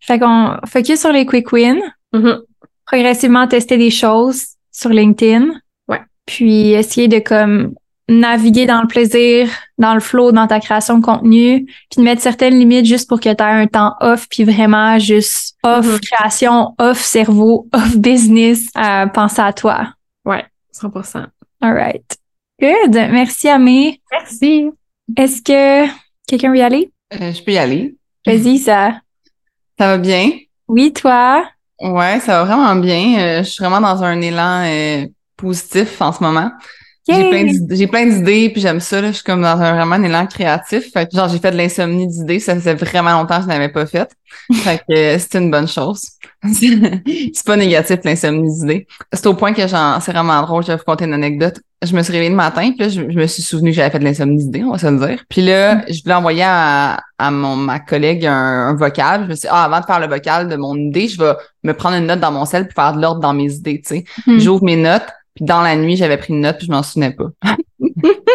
Fait qu'on focus sur les quick wins. Mhm. progressivement tester des choses sur LinkedIn. Ouais. Puis essayer de comme naviguer dans le plaisir, dans le flow, dans ta création de contenu, puis de mettre certaines limites juste pour que tu aies un temps off, puis vraiment juste off Mhm. création, off cerveau, off business, euh, penser à toi. Ouais, 100%. All right. Good. Merci, Amé. Merci. Est-ce que quelqu'un veut y aller? Euh, je peux y aller. Vas-y, ça. Ça va bien? Oui, toi? Ouais, ça va vraiment bien. Euh, je suis vraiment dans un élan euh, positif en ce moment. J'ai plein d'idées, puis j'aime ça. Là. Je suis comme dans un vraiment un élan créatif. Fait que, genre, j'ai fait de l'insomnie d'idées. Ça faisait vraiment longtemps que je n'avais pas fait. Fait que euh, c'est une bonne chose. c'est pas négatif, l'insomnie d'idées. C'est au point que genre, c'est vraiment drôle. Je vais vous conter une anecdote. Je me suis réveillée le matin, puis là, je, je me suis souvenu que j'avais fait de l'insomnie d'idées, on va se le dire. Puis là, je voulais envoyer à, à mon, ma collègue un, un vocal. Je me suis dit, ah, avant de faire le vocal de mon idée, je vais me prendre une note dans mon sel pour faire de l'ordre dans mes idées, tu sais. Hmm. J'ouvre mes notes, puis dans la nuit, j'avais pris une note, puis je m'en souvenais pas.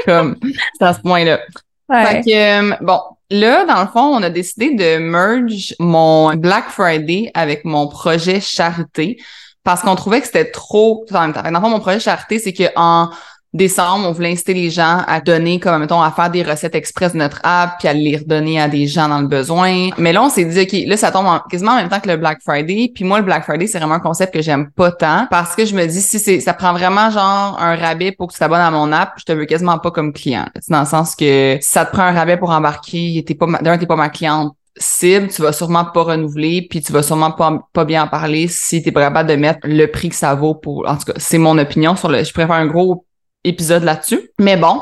Comme, c'est à ce point-là. Ouais. Fait que, euh, bon, là, dans le fond, on a décidé de merge mon Black Friday avec mon projet charité parce qu'on trouvait que c'était trop tout en même temps. Fait que Dans le fond, mon projet charité, c'est que en décembre, on voulait inciter les gens à donner, comme, mettons, à faire des recettes express de notre app, puis à les redonner à des gens dans le besoin. Mais là, on s'est dit, OK, là, ça tombe en- quasiment en même temps que le Black Friday. Puis moi, le Black Friday, c'est vraiment un concept que j'aime pas tant parce que je me dis, si c'est, ça prend vraiment genre un rabais pour que tu t'abonnes à mon app, je te veux quasiment pas comme client. Dans le sens que si ça te prend un rabais pour embarquer, t'es pas, d'un, t'es pas ma cliente cible, tu vas sûrement pas renouveler, puis tu vas sûrement pas, pas bien en parler si t'es pas capable de mettre le prix que ça vaut pour. En tout cas, c'est mon opinion sur le. Je préfère un gros épisode là-dessus. Mais bon,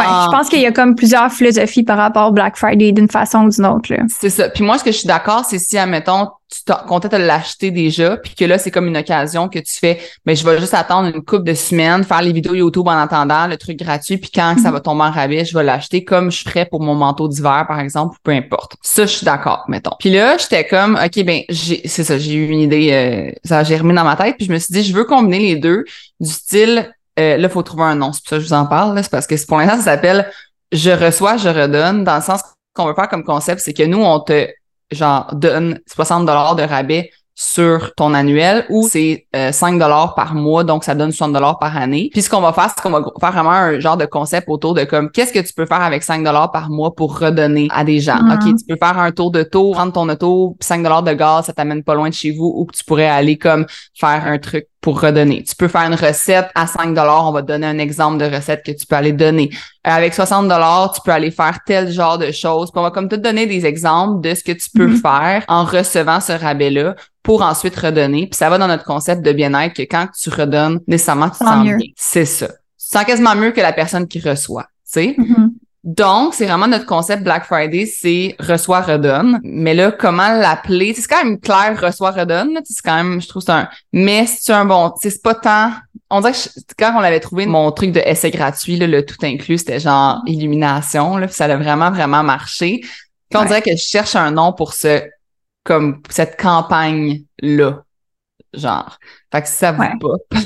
Ouais, je pense qu'il y a comme plusieurs philosophies par rapport au Black Friday d'une façon ou d'une autre. Là. c'est ça. Puis moi, ce que je suis d'accord, c'est si, admettons, tu comptais te l'acheter déjà, puis que là, c'est comme une occasion que tu fais, mais je vais juste attendre une couple de semaines, faire les vidéos YouTube en attendant, le truc gratuit, puis quand ça va tomber en rabais, je vais l'acheter comme je ferais pour mon manteau d'hiver, par exemple, ou peu importe. Ça, je suis d'accord, mettons. Puis là, j'étais comme, OK, ben, j'ai, c'est ça, j'ai eu une idée, euh, ça a germé dans ma tête, puis je me suis dit, je veux combiner les deux du style, euh, là, faut trouver un nom, c'est pour ça que je vous en parle, c'est parce que pour l'instant, ça s'appelle je reçois, je redonne, dans le sens qu'on veut faire comme concept, c'est que nous, on te, genre, donne 60 dollars de rabais sur ton annuel ou c'est euh, 5 dollars par mois, donc ça donne 60 dollars par année. Puis ce qu'on va faire, c'est qu'on va faire vraiment un genre de concept autour de comme qu'est-ce que tu peux faire avec 5 dollars par mois pour redonner à des gens? Mhm. OK, tu peux faire un tour de tour, prendre ton auto, puis 5 dollars de gaz, ça t'amène pas loin de chez vous ou que tu pourrais aller comme faire un truc pour redonner. Tu peux faire une recette à 5 dollars, on va te donner un exemple de recette que tu peux aller donner. Euh, avec 60 dollars, tu peux aller faire tel genre de choses. Puis on va comme te donner des exemples de ce que tu peux Mhm. faire en recevant ce rabais-là pour ensuite redonner. Puis ça va dans notre concept de bien-être que quand tu redonnes, nécessairement, tu te sens mieux. bien. C'est ça. Tu te sens quasiment mieux que la personne qui reçoit. Tu sais? Donc, c'est vraiment notre concept Black Friday, c'est reçoit, redonne. Mais là, comment l'appeler? C'est quand même clair, reçoit, redonne. là. C'est quand même, je trouve, c'est un, mais c'est un bon, c'est pas tant, on dirait que je- quand on avait trouvé mon truc de essai gratuit, là, le tout inclus, c'était genre illumination, là, puis ça a vraiment, vraiment marché. Puis on Ouais. dirait que je cherche un nom pour ce, comme, cette campagne-là. Genre. Fait que si ça vous Ouais. pas.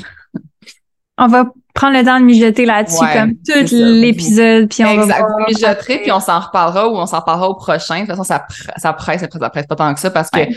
On va prendre le temps de mijoter là-dessus Ouais, comme tout l'épisode, puis on exact. va voir. mijoterez, puis on s'en reparlera ou on s'en reparlera au prochain. De toute façon, ça presse, ça presse, ça presse pas tant que ça parce que, Ouais.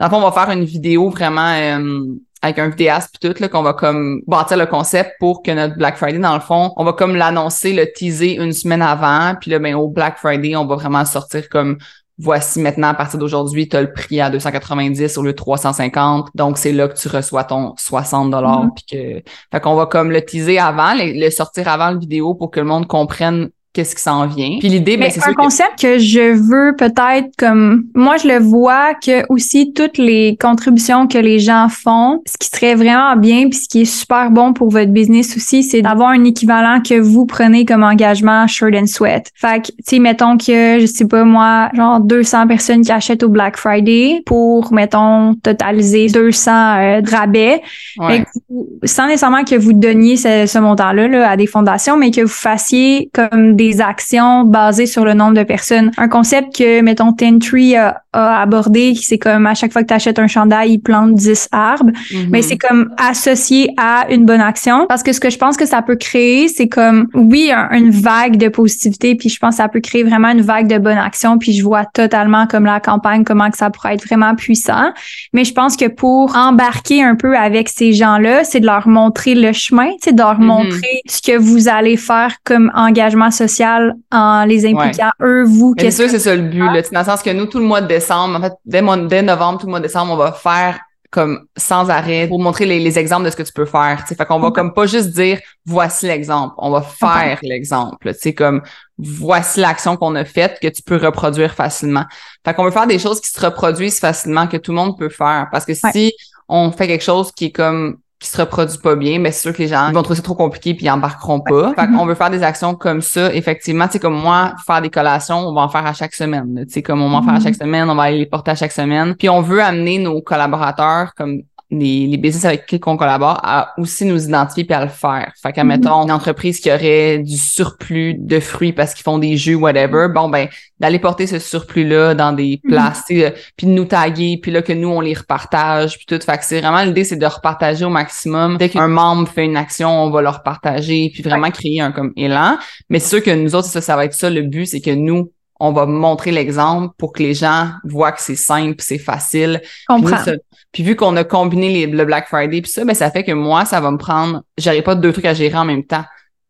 dans le fond, on va faire une vidéo vraiment euh, avec un vidéaste puis tout, là, qu'on va comme bâtir le concept pour que notre Black Friday, dans le fond, on va comme l'annoncer, le teaser une semaine avant. Puis là, ben, au Black Friday, on va vraiment sortir comme voici maintenant, à partir d'aujourd'hui, tu as le prix à 290 au lieu de 350. Donc, c'est là que tu reçois ton 60 dollars. Puis que, fait qu'on va comme le teaser avant, le, le sortir avant le vidéo pour que le monde comprenne qu'est-ce qui s'en vient. Puis l'idée, ben, c'est un que- concept que je veux peut-être comme moi je le vois que aussi toutes les contributions que les gens font, ce qui serait vraiment bien puis ce qui est super bon pour votre business aussi, c'est d'avoir un équivalent que vous prenez comme engagement shirt and sweat. Fait que tu sais mettons que je sais pas moi genre 200 personnes qui achètent au Black Friday pour mettons totaliser 200 euh, rabais Ouais. vous- sans nécessairement que vous donniez ce, ce montant-là là, à des fondations, mais que vous fassiez comme des des actions basées sur le nombre de personnes. Un concept que, mettons, Tentree a, a abordé, c'est comme à chaque fois que tu achètes un chandail, il plante 10 arbres. Mhm. Mais c'est comme associé à une bonne action. Parce que ce que je pense que ça peut créer, c'est comme, oui, un- une vague de positivité, puis je pense que ça peut créer vraiment une vague de bonne action, puis je vois totalement comme la campagne, comment que ça pourrait être vraiment puissant. Mais je pense que pour embarquer un peu avec ces gens-là, c'est de leur montrer le chemin, c'est de leur Mhm. montrer ce que vous allez faire comme engagement social en les impliquant eux, vous. C'est sûr, c'est ça le but, là. Sais, Dans le sens que nous, tout le mois de décembre, en fait, dès, novembre, tout le mois de décembre, on va faire comme sans arrêt pour montrer les, les exemples de ce que tu peux faire. Tu sais, fait qu'on va comme pas juste dire voici l'exemple, on va faire l'exemple. Sais, comme voici l'action qu'on a faite que tu peux reproduire facilement. Fait qu'on veut faire des choses qui se reproduisent facilement, que tout le monde peut faire. Parce que Ouais. si on fait quelque chose qui est comme qui se reproduit pas bien, mais c'est sûr que les gens ils vont trouver ça trop compliqué puis ils embarqueront pas. Fait Mhm. qu'on veut faire des actions comme ça. Effectivement, tu sais, comme moi, faire des collations, on va en faire à chaque semaine. Tu sais, comme on va en faire à Mhm. chaque semaine, on va aller les porter à chaque semaine. Puis on veut amener nos collaborateurs, comme les, les business avec qui on collabore, à aussi nous identifier puis à le faire. Fait qu'à Mhm. mettons, une entreprise qui aurait du surplus de fruits parce qu'ils font des jus, whatever, bon ben, d'aller porter ce surplus-là dans des Mhm. places, puis de nous taguer, puis là que nous, on les repartage, puis tout. Fait que c'est vraiment l'idée, c'est de repartager au maximum. Dès qu'un membre fait une action, on va le repartager, puis vraiment créer un comme élan. Mais c'est sûr que nous autres, ça, ça va être ça le but, c'est que nous, on va montrer l'exemple pour que les gens voient que c'est simple, c'est facile. Puis, nous, comprends. ça- puis vu qu'on a combiné les, le Black Friday puis ça, ben ça fait que moi, ça va me prendre, j'aurai pas deux trucs à gérer en même temps.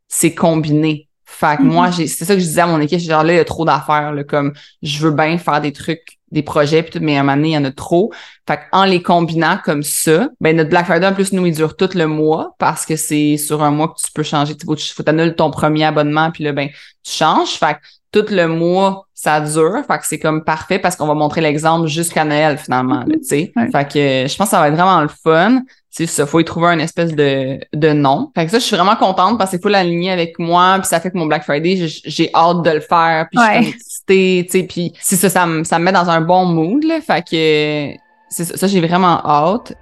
C'est combiné. Fait que Mhm. moi, j'ai, c'est ça que je disais à mon équipe, genre là, il y a trop d'affaires, là, comme je veux bien faire des trucs, des projets, puis tout, mais à un moment donné, il y en a trop. Fait en les combinant comme ça, ben notre Black Friday, en plus, nous, il dure tout le mois parce que c'est sur un mois que tu peux changer. Tu faut, faut t'annuler ton premier abonnement, puis là, ben, tu changes. Fait que tout le mois, ça dure. Fait que c'est comme parfait parce qu'on va montrer l'exemple jusqu'à Noël, finalement, tu sais. Ouais. Fait que je pense que ça va être vraiment le fun. C'est ça, faut y trouver un espèce de, de nom. Fait que ça, je suis vraiment contente parce que full aligné avec moi, puis ça fait que mon Black Friday, j'ai- hâte de le faire, puis je suis excitée, tu sais, puis c'est ça, ça me, ça me met dans un bon mood, là. Fait que c'est ça, ça, j'ai vraiment hâte.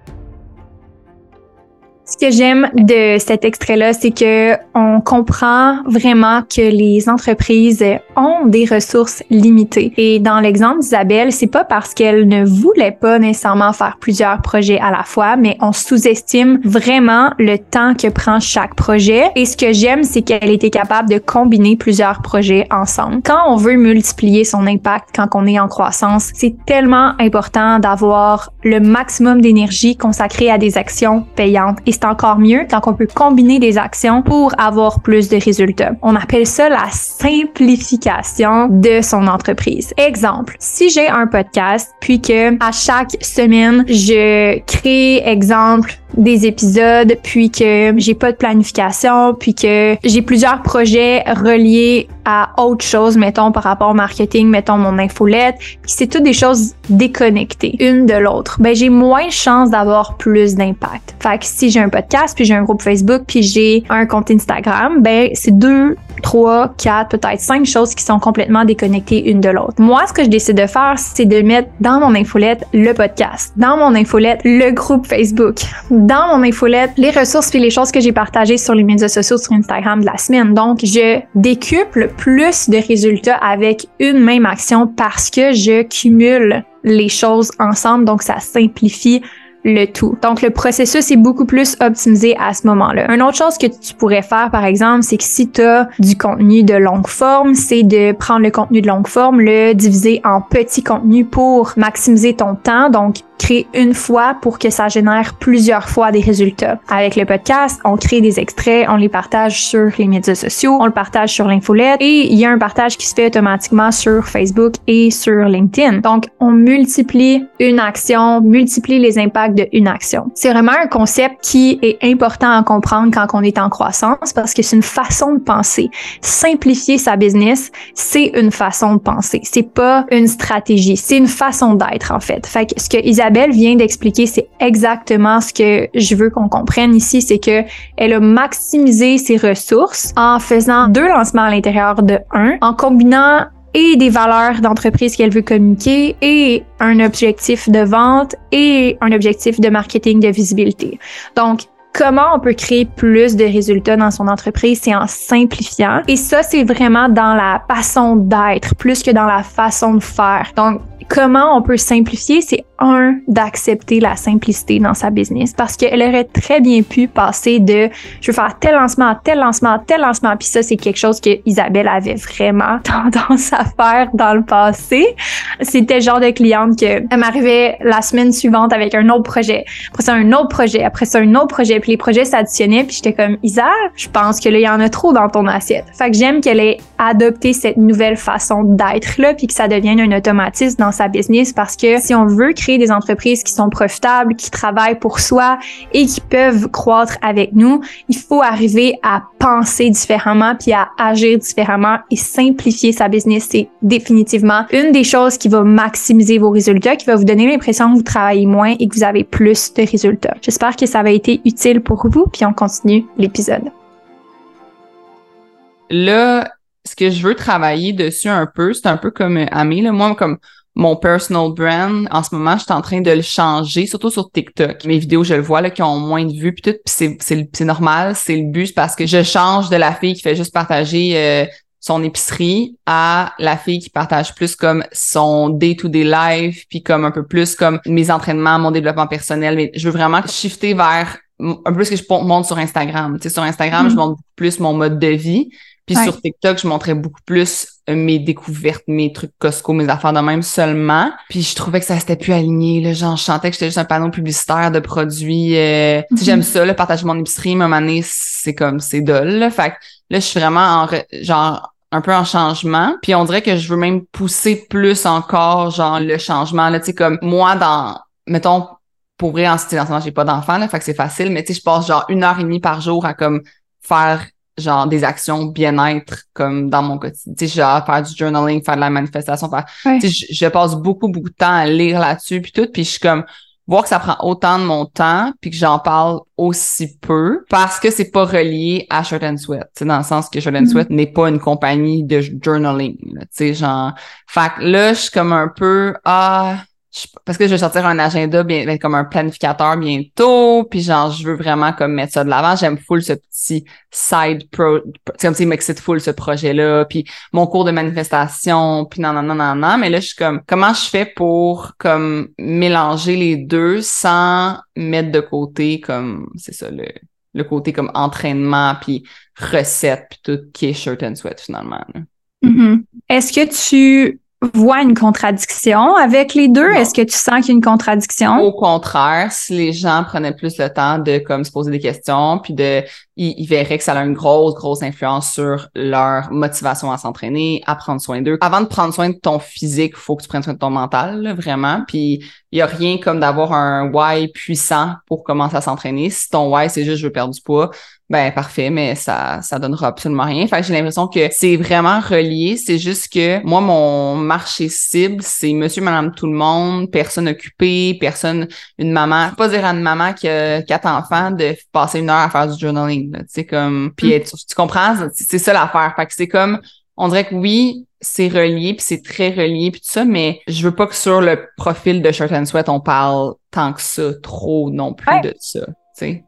Ce que j'aime de cet extrait-là, c'est que on comprend vraiment que les entreprises ont des ressources limitées. Et dans l'exemple d'Isabelle, c'est pas parce qu'elle ne voulait pas nécessairement faire plusieurs projets à la fois, mais on sous-estime vraiment le temps que prend chaque projet. Et ce que j'aime, c'est qu'elle était capable de combiner plusieurs projets ensemble. Quand on veut multiplier son impact, quand on est en croissance, c'est tellement important d'avoir le maximum d'énergie consacrée à des actions payantes. Encore mieux quand on peut combiner des actions pour avoir plus de résultats. On appelle ça la simplification de son entreprise. Exemple, si j'ai un podcast, puis que à chaque semaine, je crée, exemple, des épisodes, puis que j'ai pas de planification, puis que j'ai plusieurs projets reliés à autre chose, mettons par rapport au marketing, mettons mon infolette, puis c'est toutes des choses déconnectées une de l'autre. Ben j'ai moins de chances d'avoir plus d'impact. Fait que si j'ai un podcast, puis j'ai un groupe Facebook, puis j'ai un compte Instagram, ben c'est deux, trois, quatre, peut-être cinq choses qui sont complètement déconnectées une de l'autre. Moi, ce que je décide de faire, c'est de mettre dans mon infolette le podcast, dans mon infolette le groupe Facebook, dans mon infolette les ressources puis les choses que j'ai partagées sur les médias sociaux sur Instagram de la semaine. Donc, je décuple plus de résultats avec une même action parce que je cumule les choses ensemble. Donc, ça simplifie le tout. Donc, le processus est beaucoup plus optimisé à ce moment-là. Une autre chose que tu pourrais faire, par exemple, c'est que si tu as du contenu de longue forme, c'est de prendre le contenu de longue forme, le diviser en petits contenus pour maximiser ton temps. Donc, créer une fois pour que ça génère plusieurs fois des résultats. Avec le podcast, on crée des extraits, on les partage sur les médias sociaux, on le partage sur l'infolette et il y a un partage qui se fait automatiquement sur Facebook et sur LinkedIn. Donc, on multiplie une action, multiplie les impacts de une action. C'est vraiment un concept qui est important à comprendre quand on est en croissance parce que c'est une façon de penser. Simplifier sa business, c'est une façon de penser. C'est pas une stratégie, c'est une façon d'être en fait. Fait que ce que Isabelle vient d'expliquer, c'est exactement ce que je veux qu'on comprenne ici, c'est que elle a maximisé ses ressources en faisant deux lancements à l'intérieur de un, en combinant et des valeurs d'entreprise qu'elle veut communiquer et un objectif de vente et un objectif de marketing de visibilité. Comment on peut créer plus de résultats dans son entreprise, c'est en simplifiant. Et ça, c'est vraiment dans la façon d'être, plus que dans la façon de faire. Donc, comment on peut simplifier, c'est un, d'accepter la simplicité dans sa business parce qu'elle aurait très bien pu passer de je veux faire tel lancement, tel lancement, tel lancement. Puis ça, c'est quelque chose que Isabelle avait vraiment tendance à faire dans le passé. C'était le genre de cliente que elle m'arrivait la semaine suivante avec un autre projet, après ça un autre projet, après ça un autre projet, puis les projets s'additionnaient, puis j'étais comme Isa, je pense que là il y en a trop dans ton assiette. Fait que j'aime qu'elle ait adopté cette nouvelle façon d'être là, puis que ça devienne un automatisme dans sa business parce que si on veut créer des entreprises qui sont profitables, qui travaillent pour soi et qui peuvent croître avec nous, il faut arriver à penser différemment puis à agir différemment et simplifier sa business. C'est définitivement une des choses qui va maximiser vos résultats, qui va vous donner l'impression que vous travaillez moins et que vous avez plus de résultats. J'espère que ça va été utile pour vous puis on continue l'épisode. Là, ce que je veux travailler dessus un peu, c'est un peu comme Amé, là, moi, comme mon personal brand, en ce moment, je suis en train de le changer, surtout sur TikTok. Mes vidéos, je le vois, là, qui ont moins de vues, puis tout, puis c'est normal, c'est le but, parce que je change de la fille qui fait juste partager euh, son épicerie à la fille qui partage plus comme son day-to-day life, puis comme un peu plus comme mes entraînements, mon développement personnel. Mais je veux vraiment shifter vers un peu ce que je montre sur Instagram. Tu sais, sur Instagram, je mm. montre plus mon mode de vie. Puis sur TikTok, je montrais beaucoup plus euh, mes découvertes, mes trucs Costco, mes affaires de même seulement. Puis je trouvais que ça s'était plus aligné. Là. Genre, je chantais que j'étais juste un panneau publicitaire de produits. Euh, J'aime mhm. ça, le partager mon épicerie, mais à un moment donné, c'est comme, c'est dole. Là. Fait que là, je suis vraiment en, genre, un peu en changement. Puis on dirait que je veux même pousser plus encore, genre, le changement. Là, tu sais, comme moi, dans, mettons, pour vrai, en ce moment, j'ai pas d'enfant, là, fait que c'est facile, mais tu sais, je passe genre une heure et demie par jour à comme faire genre des actions bien-être comme dans mon quotidien. Tu sais, genre faire du journaling, faire de la manifestation, faire, tu sais, je, passe beaucoup, beaucoup de temps à lire là-dessus puis tout, puis je suis comme voir que ça prend autant de mon temps puis que j'en parle aussi peu parce que c'est pas relié à Shirt and Sweat. Tu sais, dans le sens que Shirt and mm-hmm. Sweat n'est pas une compagnie de journaling. Tu sais, genre, fait que là, je suis comme un peu, ah, parce que je vais sortir un agenda bien, ben, comme un planificateur bientôt, puis genre je veux vraiment comme mettre ça de l'avant. J'aime full ce petit side pro, c'est comme si m'excite full ce projet-là, puis mon cours de manifestation, puis non non non non non. Mais là je suis comme comment je fais pour comme mélanger les deux sans mettre de côté comme c'est ça le le côté comme entraînement puis recette puis tout qui est shirt and sweat finalement. Mm-hmm. Est-ce que tu vois une contradiction avec les deux? Est-ce que tu sens qu'il y a une contradiction? Au contraire, si les gens prenaient plus le temps de comme se poser des questions, puis de ils, verraient que ça a une grosse, grosse influence sur leur motivation à s'entraîner, à prendre soin d'eux. Avant de prendre soin de ton physique, faut que tu prennes soin de ton mental, vraiment. Puis il y a rien comme d'avoir un why puissant pour commencer à s'entraîner. Si ton why, c'est juste je veux perdre du poids, ben parfait, mais ça ça donnera absolument rien. Fait que j'ai l'impression que c'est vraiment relié. C'est juste que moi, mon marché cible, c'est monsieur, madame, tout le monde, personne occupée, personne, une maman. Pas dire à une maman qui a quatre enfants de passer une heure à faire du journaling. Tu sais, comme. Puis mm. tu, comprends? C'est ça l'affaire. Fait que c'est comme on dirait que oui, c'est relié, puis c'est très relié, puis tout ça, mais je veux pas que sur le profil de Shirt and Sweat, on parle tant que ça, trop non plus de ça, tu sais.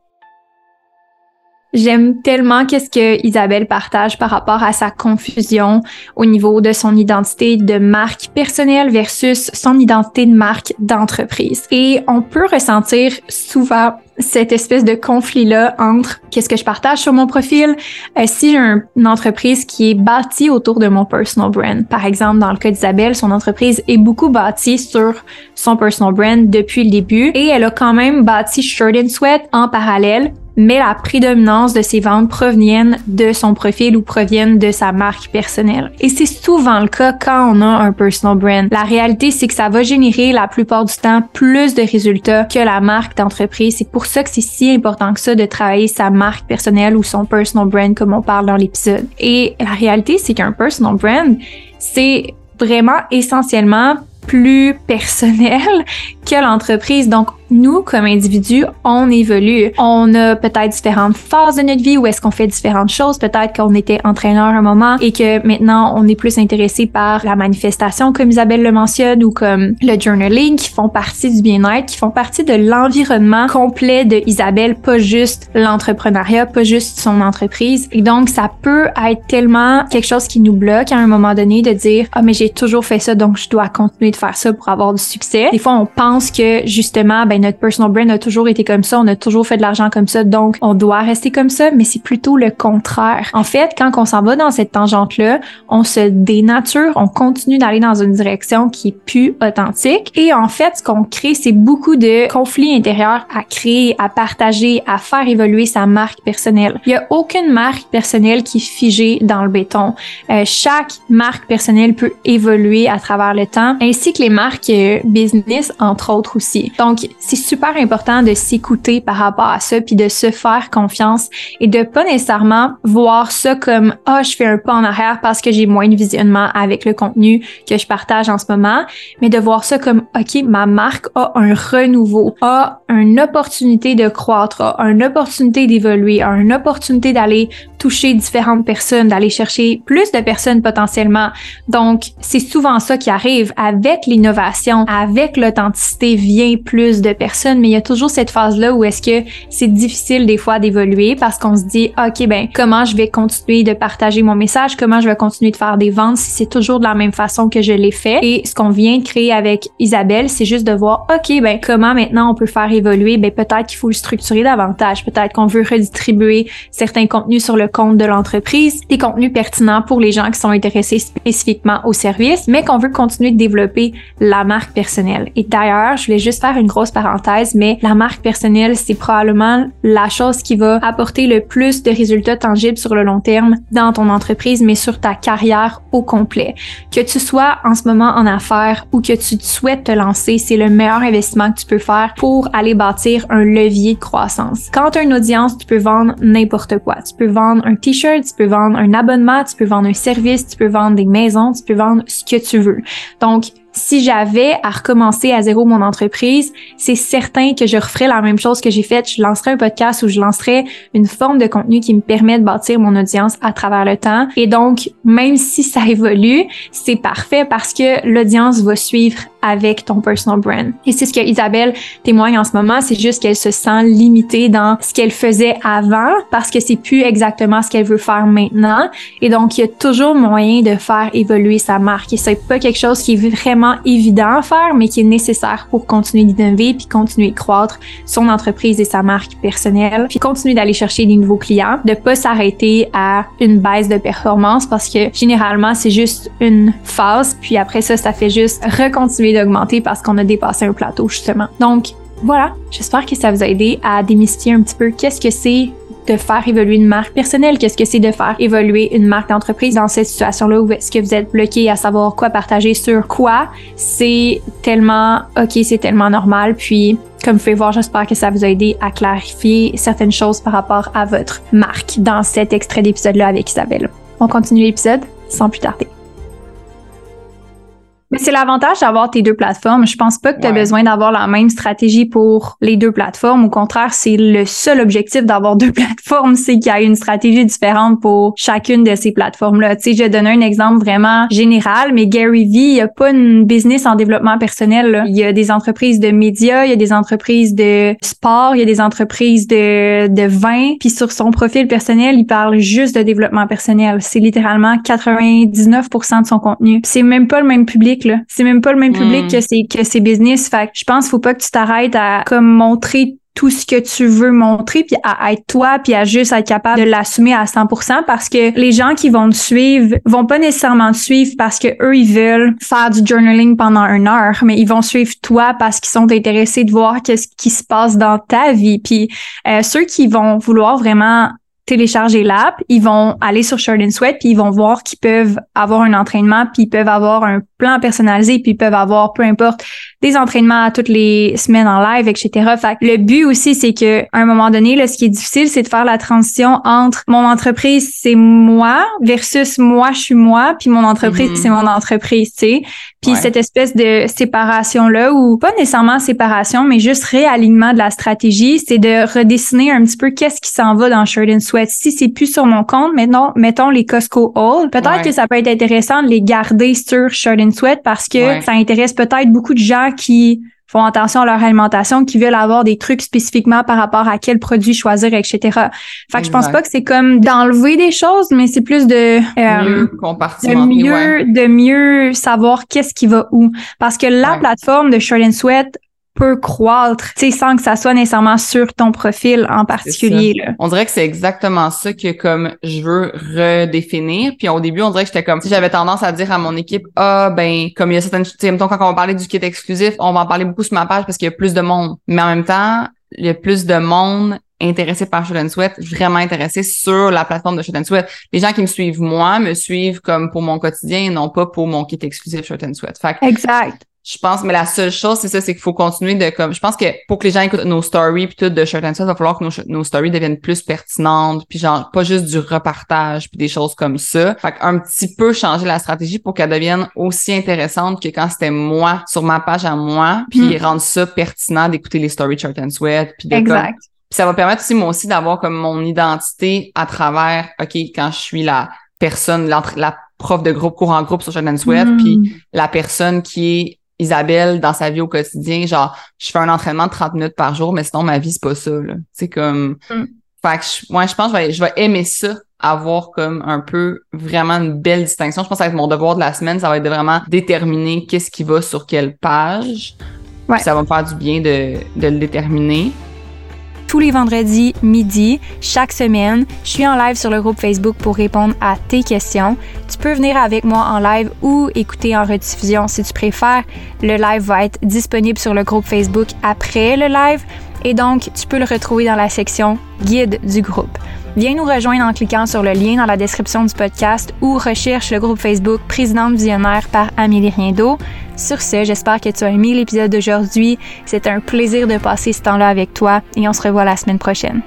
J'aime tellement qu'est-ce que Isabelle partage par rapport à sa confusion au niveau de son identité de marque personnelle versus son identité de marque d'entreprise. Et on peut ressentir souvent cette espèce de conflit-là entre qu'est-ce que je partage sur mon profil, euh, si j'ai une entreprise qui est bâtie autour de mon personal brand. Par exemple, dans le cas d'Isabelle, son entreprise est beaucoup bâtie sur son personal brand depuis le début et elle a quand même bâti Shirt and Sweat en parallèle mais la prédominance de ses ventes proviennent de son profil ou proviennent de sa marque personnelle. Et c'est souvent le cas quand on a un personal brand. La réalité, c'est que ça va générer la plupart du temps plus de résultats que la marque d'entreprise. C'est pour ça que c'est si important que ça de travailler sa marque personnelle ou son personal brand comme on parle dans l'épisode. Et la réalité, c'est qu'un personal brand, c'est vraiment essentiellement plus personnel que l'entreprise. Donc, nous, comme individus, on évolue. On a peut-être différentes phases de notre vie où est-ce qu'on fait différentes choses. Peut-être qu'on était entraîneur un moment et que maintenant on est plus intéressé par la manifestation, comme Isabelle le mentionne, ou comme le journaling, qui font partie du bien-être, qui font partie de l'environnement complet de Isabelle, pas juste l'entrepreneuriat, pas juste son entreprise. Et donc, ça peut être tellement quelque chose qui nous bloque à un moment donné de dire, ah, mais j'ai toujours fait ça, donc je dois continuer de faire ça pour avoir du succès. Des fois, on pense que justement, ben, notre personal brand a toujours été comme ça, on a toujours fait de l'argent comme ça, donc on doit rester comme ça, mais c'est plutôt le contraire. En fait, quand on s'en va dans cette tangente-là, on se dénature, on continue d'aller dans une direction qui est plus authentique. Et en fait, ce qu'on crée, c'est beaucoup de conflits intérieurs à créer, à partager, à faire évoluer sa marque personnelle. Il y a aucune marque personnelle qui est figée dans le béton. Euh, chaque marque personnelle peut évoluer à travers le temps, ainsi que les marques euh, business, entre autres aussi. Donc, c'est super important de s'écouter par rapport à ça, puis de se faire confiance et de pas nécessairement voir ça comme ah je fais un pas en arrière parce que j'ai moins de visionnement avec le contenu que je partage en ce moment, mais de voir ça comme ok ma marque a un renouveau, a une opportunité de croître, a une opportunité d'évoluer, a une opportunité d'aller toucher différentes personnes, d'aller chercher plus de personnes potentiellement. Donc, c'est souvent ça qui arrive avec l'innovation, avec l'authenticité vient plus de personnes, mais il y a toujours cette phase-là où est-ce que c'est difficile des fois d'évoluer parce qu'on se dit, OK, ben, comment je vais continuer de partager mon message? Comment je vais continuer de faire des ventes si c'est toujours de la même façon que je l'ai fait? Et ce qu'on vient de créer avec Isabelle, c'est juste de voir, OK, ben, comment maintenant on peut faire évoluer? Ben, peut-être qu'il faut le structurer davantage. Peut-être qu'on veut redistribuer certains contenus sur le compte de l'entreprise, des contenus pertinents pour les gens qui sont intéressés spécifiquement au service, mais qu'on veut continuer de développer la marque personnelle. Et d'ailleurs, je voulais juste faire une grosse parenthèse, mais la marque personnelle, c'est probablement la chose qui va apporter le plus de résultats tangibles sur le long terme dans ton entreprise, mais sur ta carrière au complet. Que tu sois en ce moment en affaires ou que tu souhaites te lancer, c'est le meilleur investissement que tu peux faire pour aller bâtir un levier de croissance. Quand tu as une audience, tu peux vendre n'importe quoi. Tu peux vendre un t-shirt, tu peux vendre un abonnement, tu peux vendre un service, tu peux vendre des maisons, tu peux vendre ce que tu veux. Donc, si j'avais à recommencer à zéro mon entreprise, c'est certain que je referais la même chose que j'ai faite. Je lancerais un podcast ou je lancerais une forme de contenu qui me permet de bâtir mon audience à travers le temps. Et donc, même si ça évolue, c'est parfait parce que l'audience va suivre avec ton personal brand. Et c'est ce que Isabelle témoigne en ce moment, c'est juste qu'elle se sent limitée dans ce qu'elle faisait avant parce que c'est plus exactement ce qu'elle veut faire maintenant. Et donc, il y a toujours moyen de faire évoluer sa marque. Et c'est pas quelque chose qui est vraiment évident à faire, mais qui est nécessaire pour continuer d'innover puis continuer de croître son entreprise et sa marque personnelle, puis continuer d'aller chercher des nouveaux clients, de pas s'arrêter à une baisse de performance parce que généralement, c'est juste une phase, puis après ça, ça fait juste recontinuer d'augmenter parce qu'on a dépassé un plateau, justement. Donc, voilà, j'espère que ça vous a aidé à démystifier un petit peu qu'est-ce que c'est de faire évoluer une marque personnelle, qu'est-ce que c'est de faire évoluer une marque d'entreprise dans cette situation-là où est-ce que vous êtes bloqué à savoir quoi partager sur quoi. C'est tellement, ok, c'est tellement normal. Puis, comme vous pouvez voir, j'espère que ça vous a aidé à clarifier certaines choses par rapport à votre marque dans cet extrait d'épisode-là avec Isabelle. On continue l'épisode sans plus tarder. Mais c'est l'avantage d'avoir tes deux plateformes. Je pense pas que tu as besoin d'avoir la même stratégie pour les deux plateformes. Au contraire, c'est le seul objectif d'avoir deux plateformes, c'est qu'il y a une stratégie différente pour chacune de ces plateformes-là. Tu sais, je vais donner un exemple vraiment général, mais Gary Vee, il n'y a pas une business en développement personnel. Il y a des entreprises de médias, il y a des entreprises de sport, il y a des entreprises de, de vin. Puis sur son profil personnel, il parle juste de développement personnel. C'est littéralement 99% de son contenu. C'est même pas le même public c'est même pas le même public hmm. que c'est que c'est business. Fait que je pense qu'il faut pas que tu t'arrêtes à comme montrer tout ce que tu veux montrer puis à être toi puis à juste être capable de l'assumer à 100% parce que les gens qui vont te suivre vont pas nécessairement te suivre parce que eux ils veulent faire du journaling pendant une heure mais ils vont suivre toi parce qu'ils sont intéressés de voir qu'est-ce qui se passe dans ta vie puis euh, ceux qui vont vouloir vraiment télécharger l'app, ils vont aller sur Short and Sweat, puis ils vont voir qu'ils peuvent avoir un entraînement, puis ils peuvent avoir un plan personnalisé, puis ils peuvent avoir, peu importe, des entraînements toutes les semaines en live, etc. Fait le but aussi, c'est que à un moment donné, là, ce qui est difficile, c'est de faire la transition entre mon entreprise, c'est moi, versus moi, je suis moi, puis mon entreprise, Mhm. c'est mon entreprise, tu sais. Puis Ouais. cette espèce de séparation-là, ou pas nécessairement séparation, mais juste réalignement de la stratégie, c'est de redessiner un petit peu qu'est-ce qui s'en va dans Shirt and Sweat. Si c'est plus sur mon compte, maintenant, mettons les Costco All, peut-être Ouais. que ça peut être intéressant de les garder sur Shirt and Sweat parce que Ouais. ça intéresse peut-être beaucoup de gens qui font attention à leur alimentation, qui veulent avoir des trucs spécifiquement par rapport à quel produit choisir, etc. Fait que je pense pas que c'est comme d'enlever des choses, mais c'est plus de... euh, mieux de mieux, ouais. de mieux savoir qu'est-ce qui va où. Parce que la Ouais. plateforme de Short and Sweat peut croître, tu sais, sans que ça soit nécessairement sur ton profil en particulier. là. On dirait que c'est exactement ça que comme je veux redéfinir. Puis au début, on dirait que j'étais comme si j'avais tendance à dire à mon équipe ah ben comme il y a certaines tu sais mettons quand on va parler du kit exclusif, on va en parler beaucoup sur ma page parce qu'il y a plus de monde. Mais en même temps, il y a plus de monde intéressé par Shoot and Sweat, vraiment intéressé sur la plateforme de Shoot and Sweat. Les gens qui me suivent moi me suivent comme pour mon quotidien et non pas pour mon kit exclusif Shoot and Sweat. Fait que Exact. Je pense, mais la seule chose, c'est ça, c'est qu'il faut continuer de comme. Je pense que pour que les gens écoutent nos stories puis tout de Shirt and Sweat, il va falloir que nos, nos stories deviennent plus pertinentes, puis genre pas juste du repartage puis des choses comme ça. Fait un petit peu changer la stratégie pour qu'elle devienne aussi intéressante que quand c'était moi sur ma page à moi, puis rendre ça pertinent d'écouter les stories de Shirt and Sweat, puis de comme- Exact. puis ça va permettre aussi, moi aussi, d'avoir comme mon identité à travers, OK, quand je suis la personne, la prof de groupe, cours en groupe sur Short and Sweat, Mm. puis la personne qui est Isabelle dans sa vie au quotidien, genre, je fais un entraînement de 30 minutes par jour, mais sinon, ma vie, c'est pas ça. C'est comme, Mm. fait que je, moi, je pense que je vais, je vais aimer ça, avoir comme un peu vraiment une belle distinction. Je pense que ça va être mon devoir de la semaine, ça va être de vraiment déterminer qu'est-ce qui va sur quelle page. Ouais. Ça va me faire du bien de, de le déterminer. Tous les vendredis midi, chaque semaine. Je suis en live sur le groupe Facebook pour répondre à tes questions. Tu peux venir avec moi en live ou écouter en rediffusion si tu préfères. Le live va être disponible sur le groupe Facebook après le live et donc tu peux le retrouver dans la section guide du groupe. Viens nous rejoindre en cliquant sur le lien dans la description du podcast ou recherche le groupe Facebook Présidente Visionnaire par Amélie Riendo. Sur ce, j'espère que tu as aimé l'épisode d'aujourd'hui. C'est un plaisir de passer ce temps-là avec toi et on se revoit la semaine prochaine.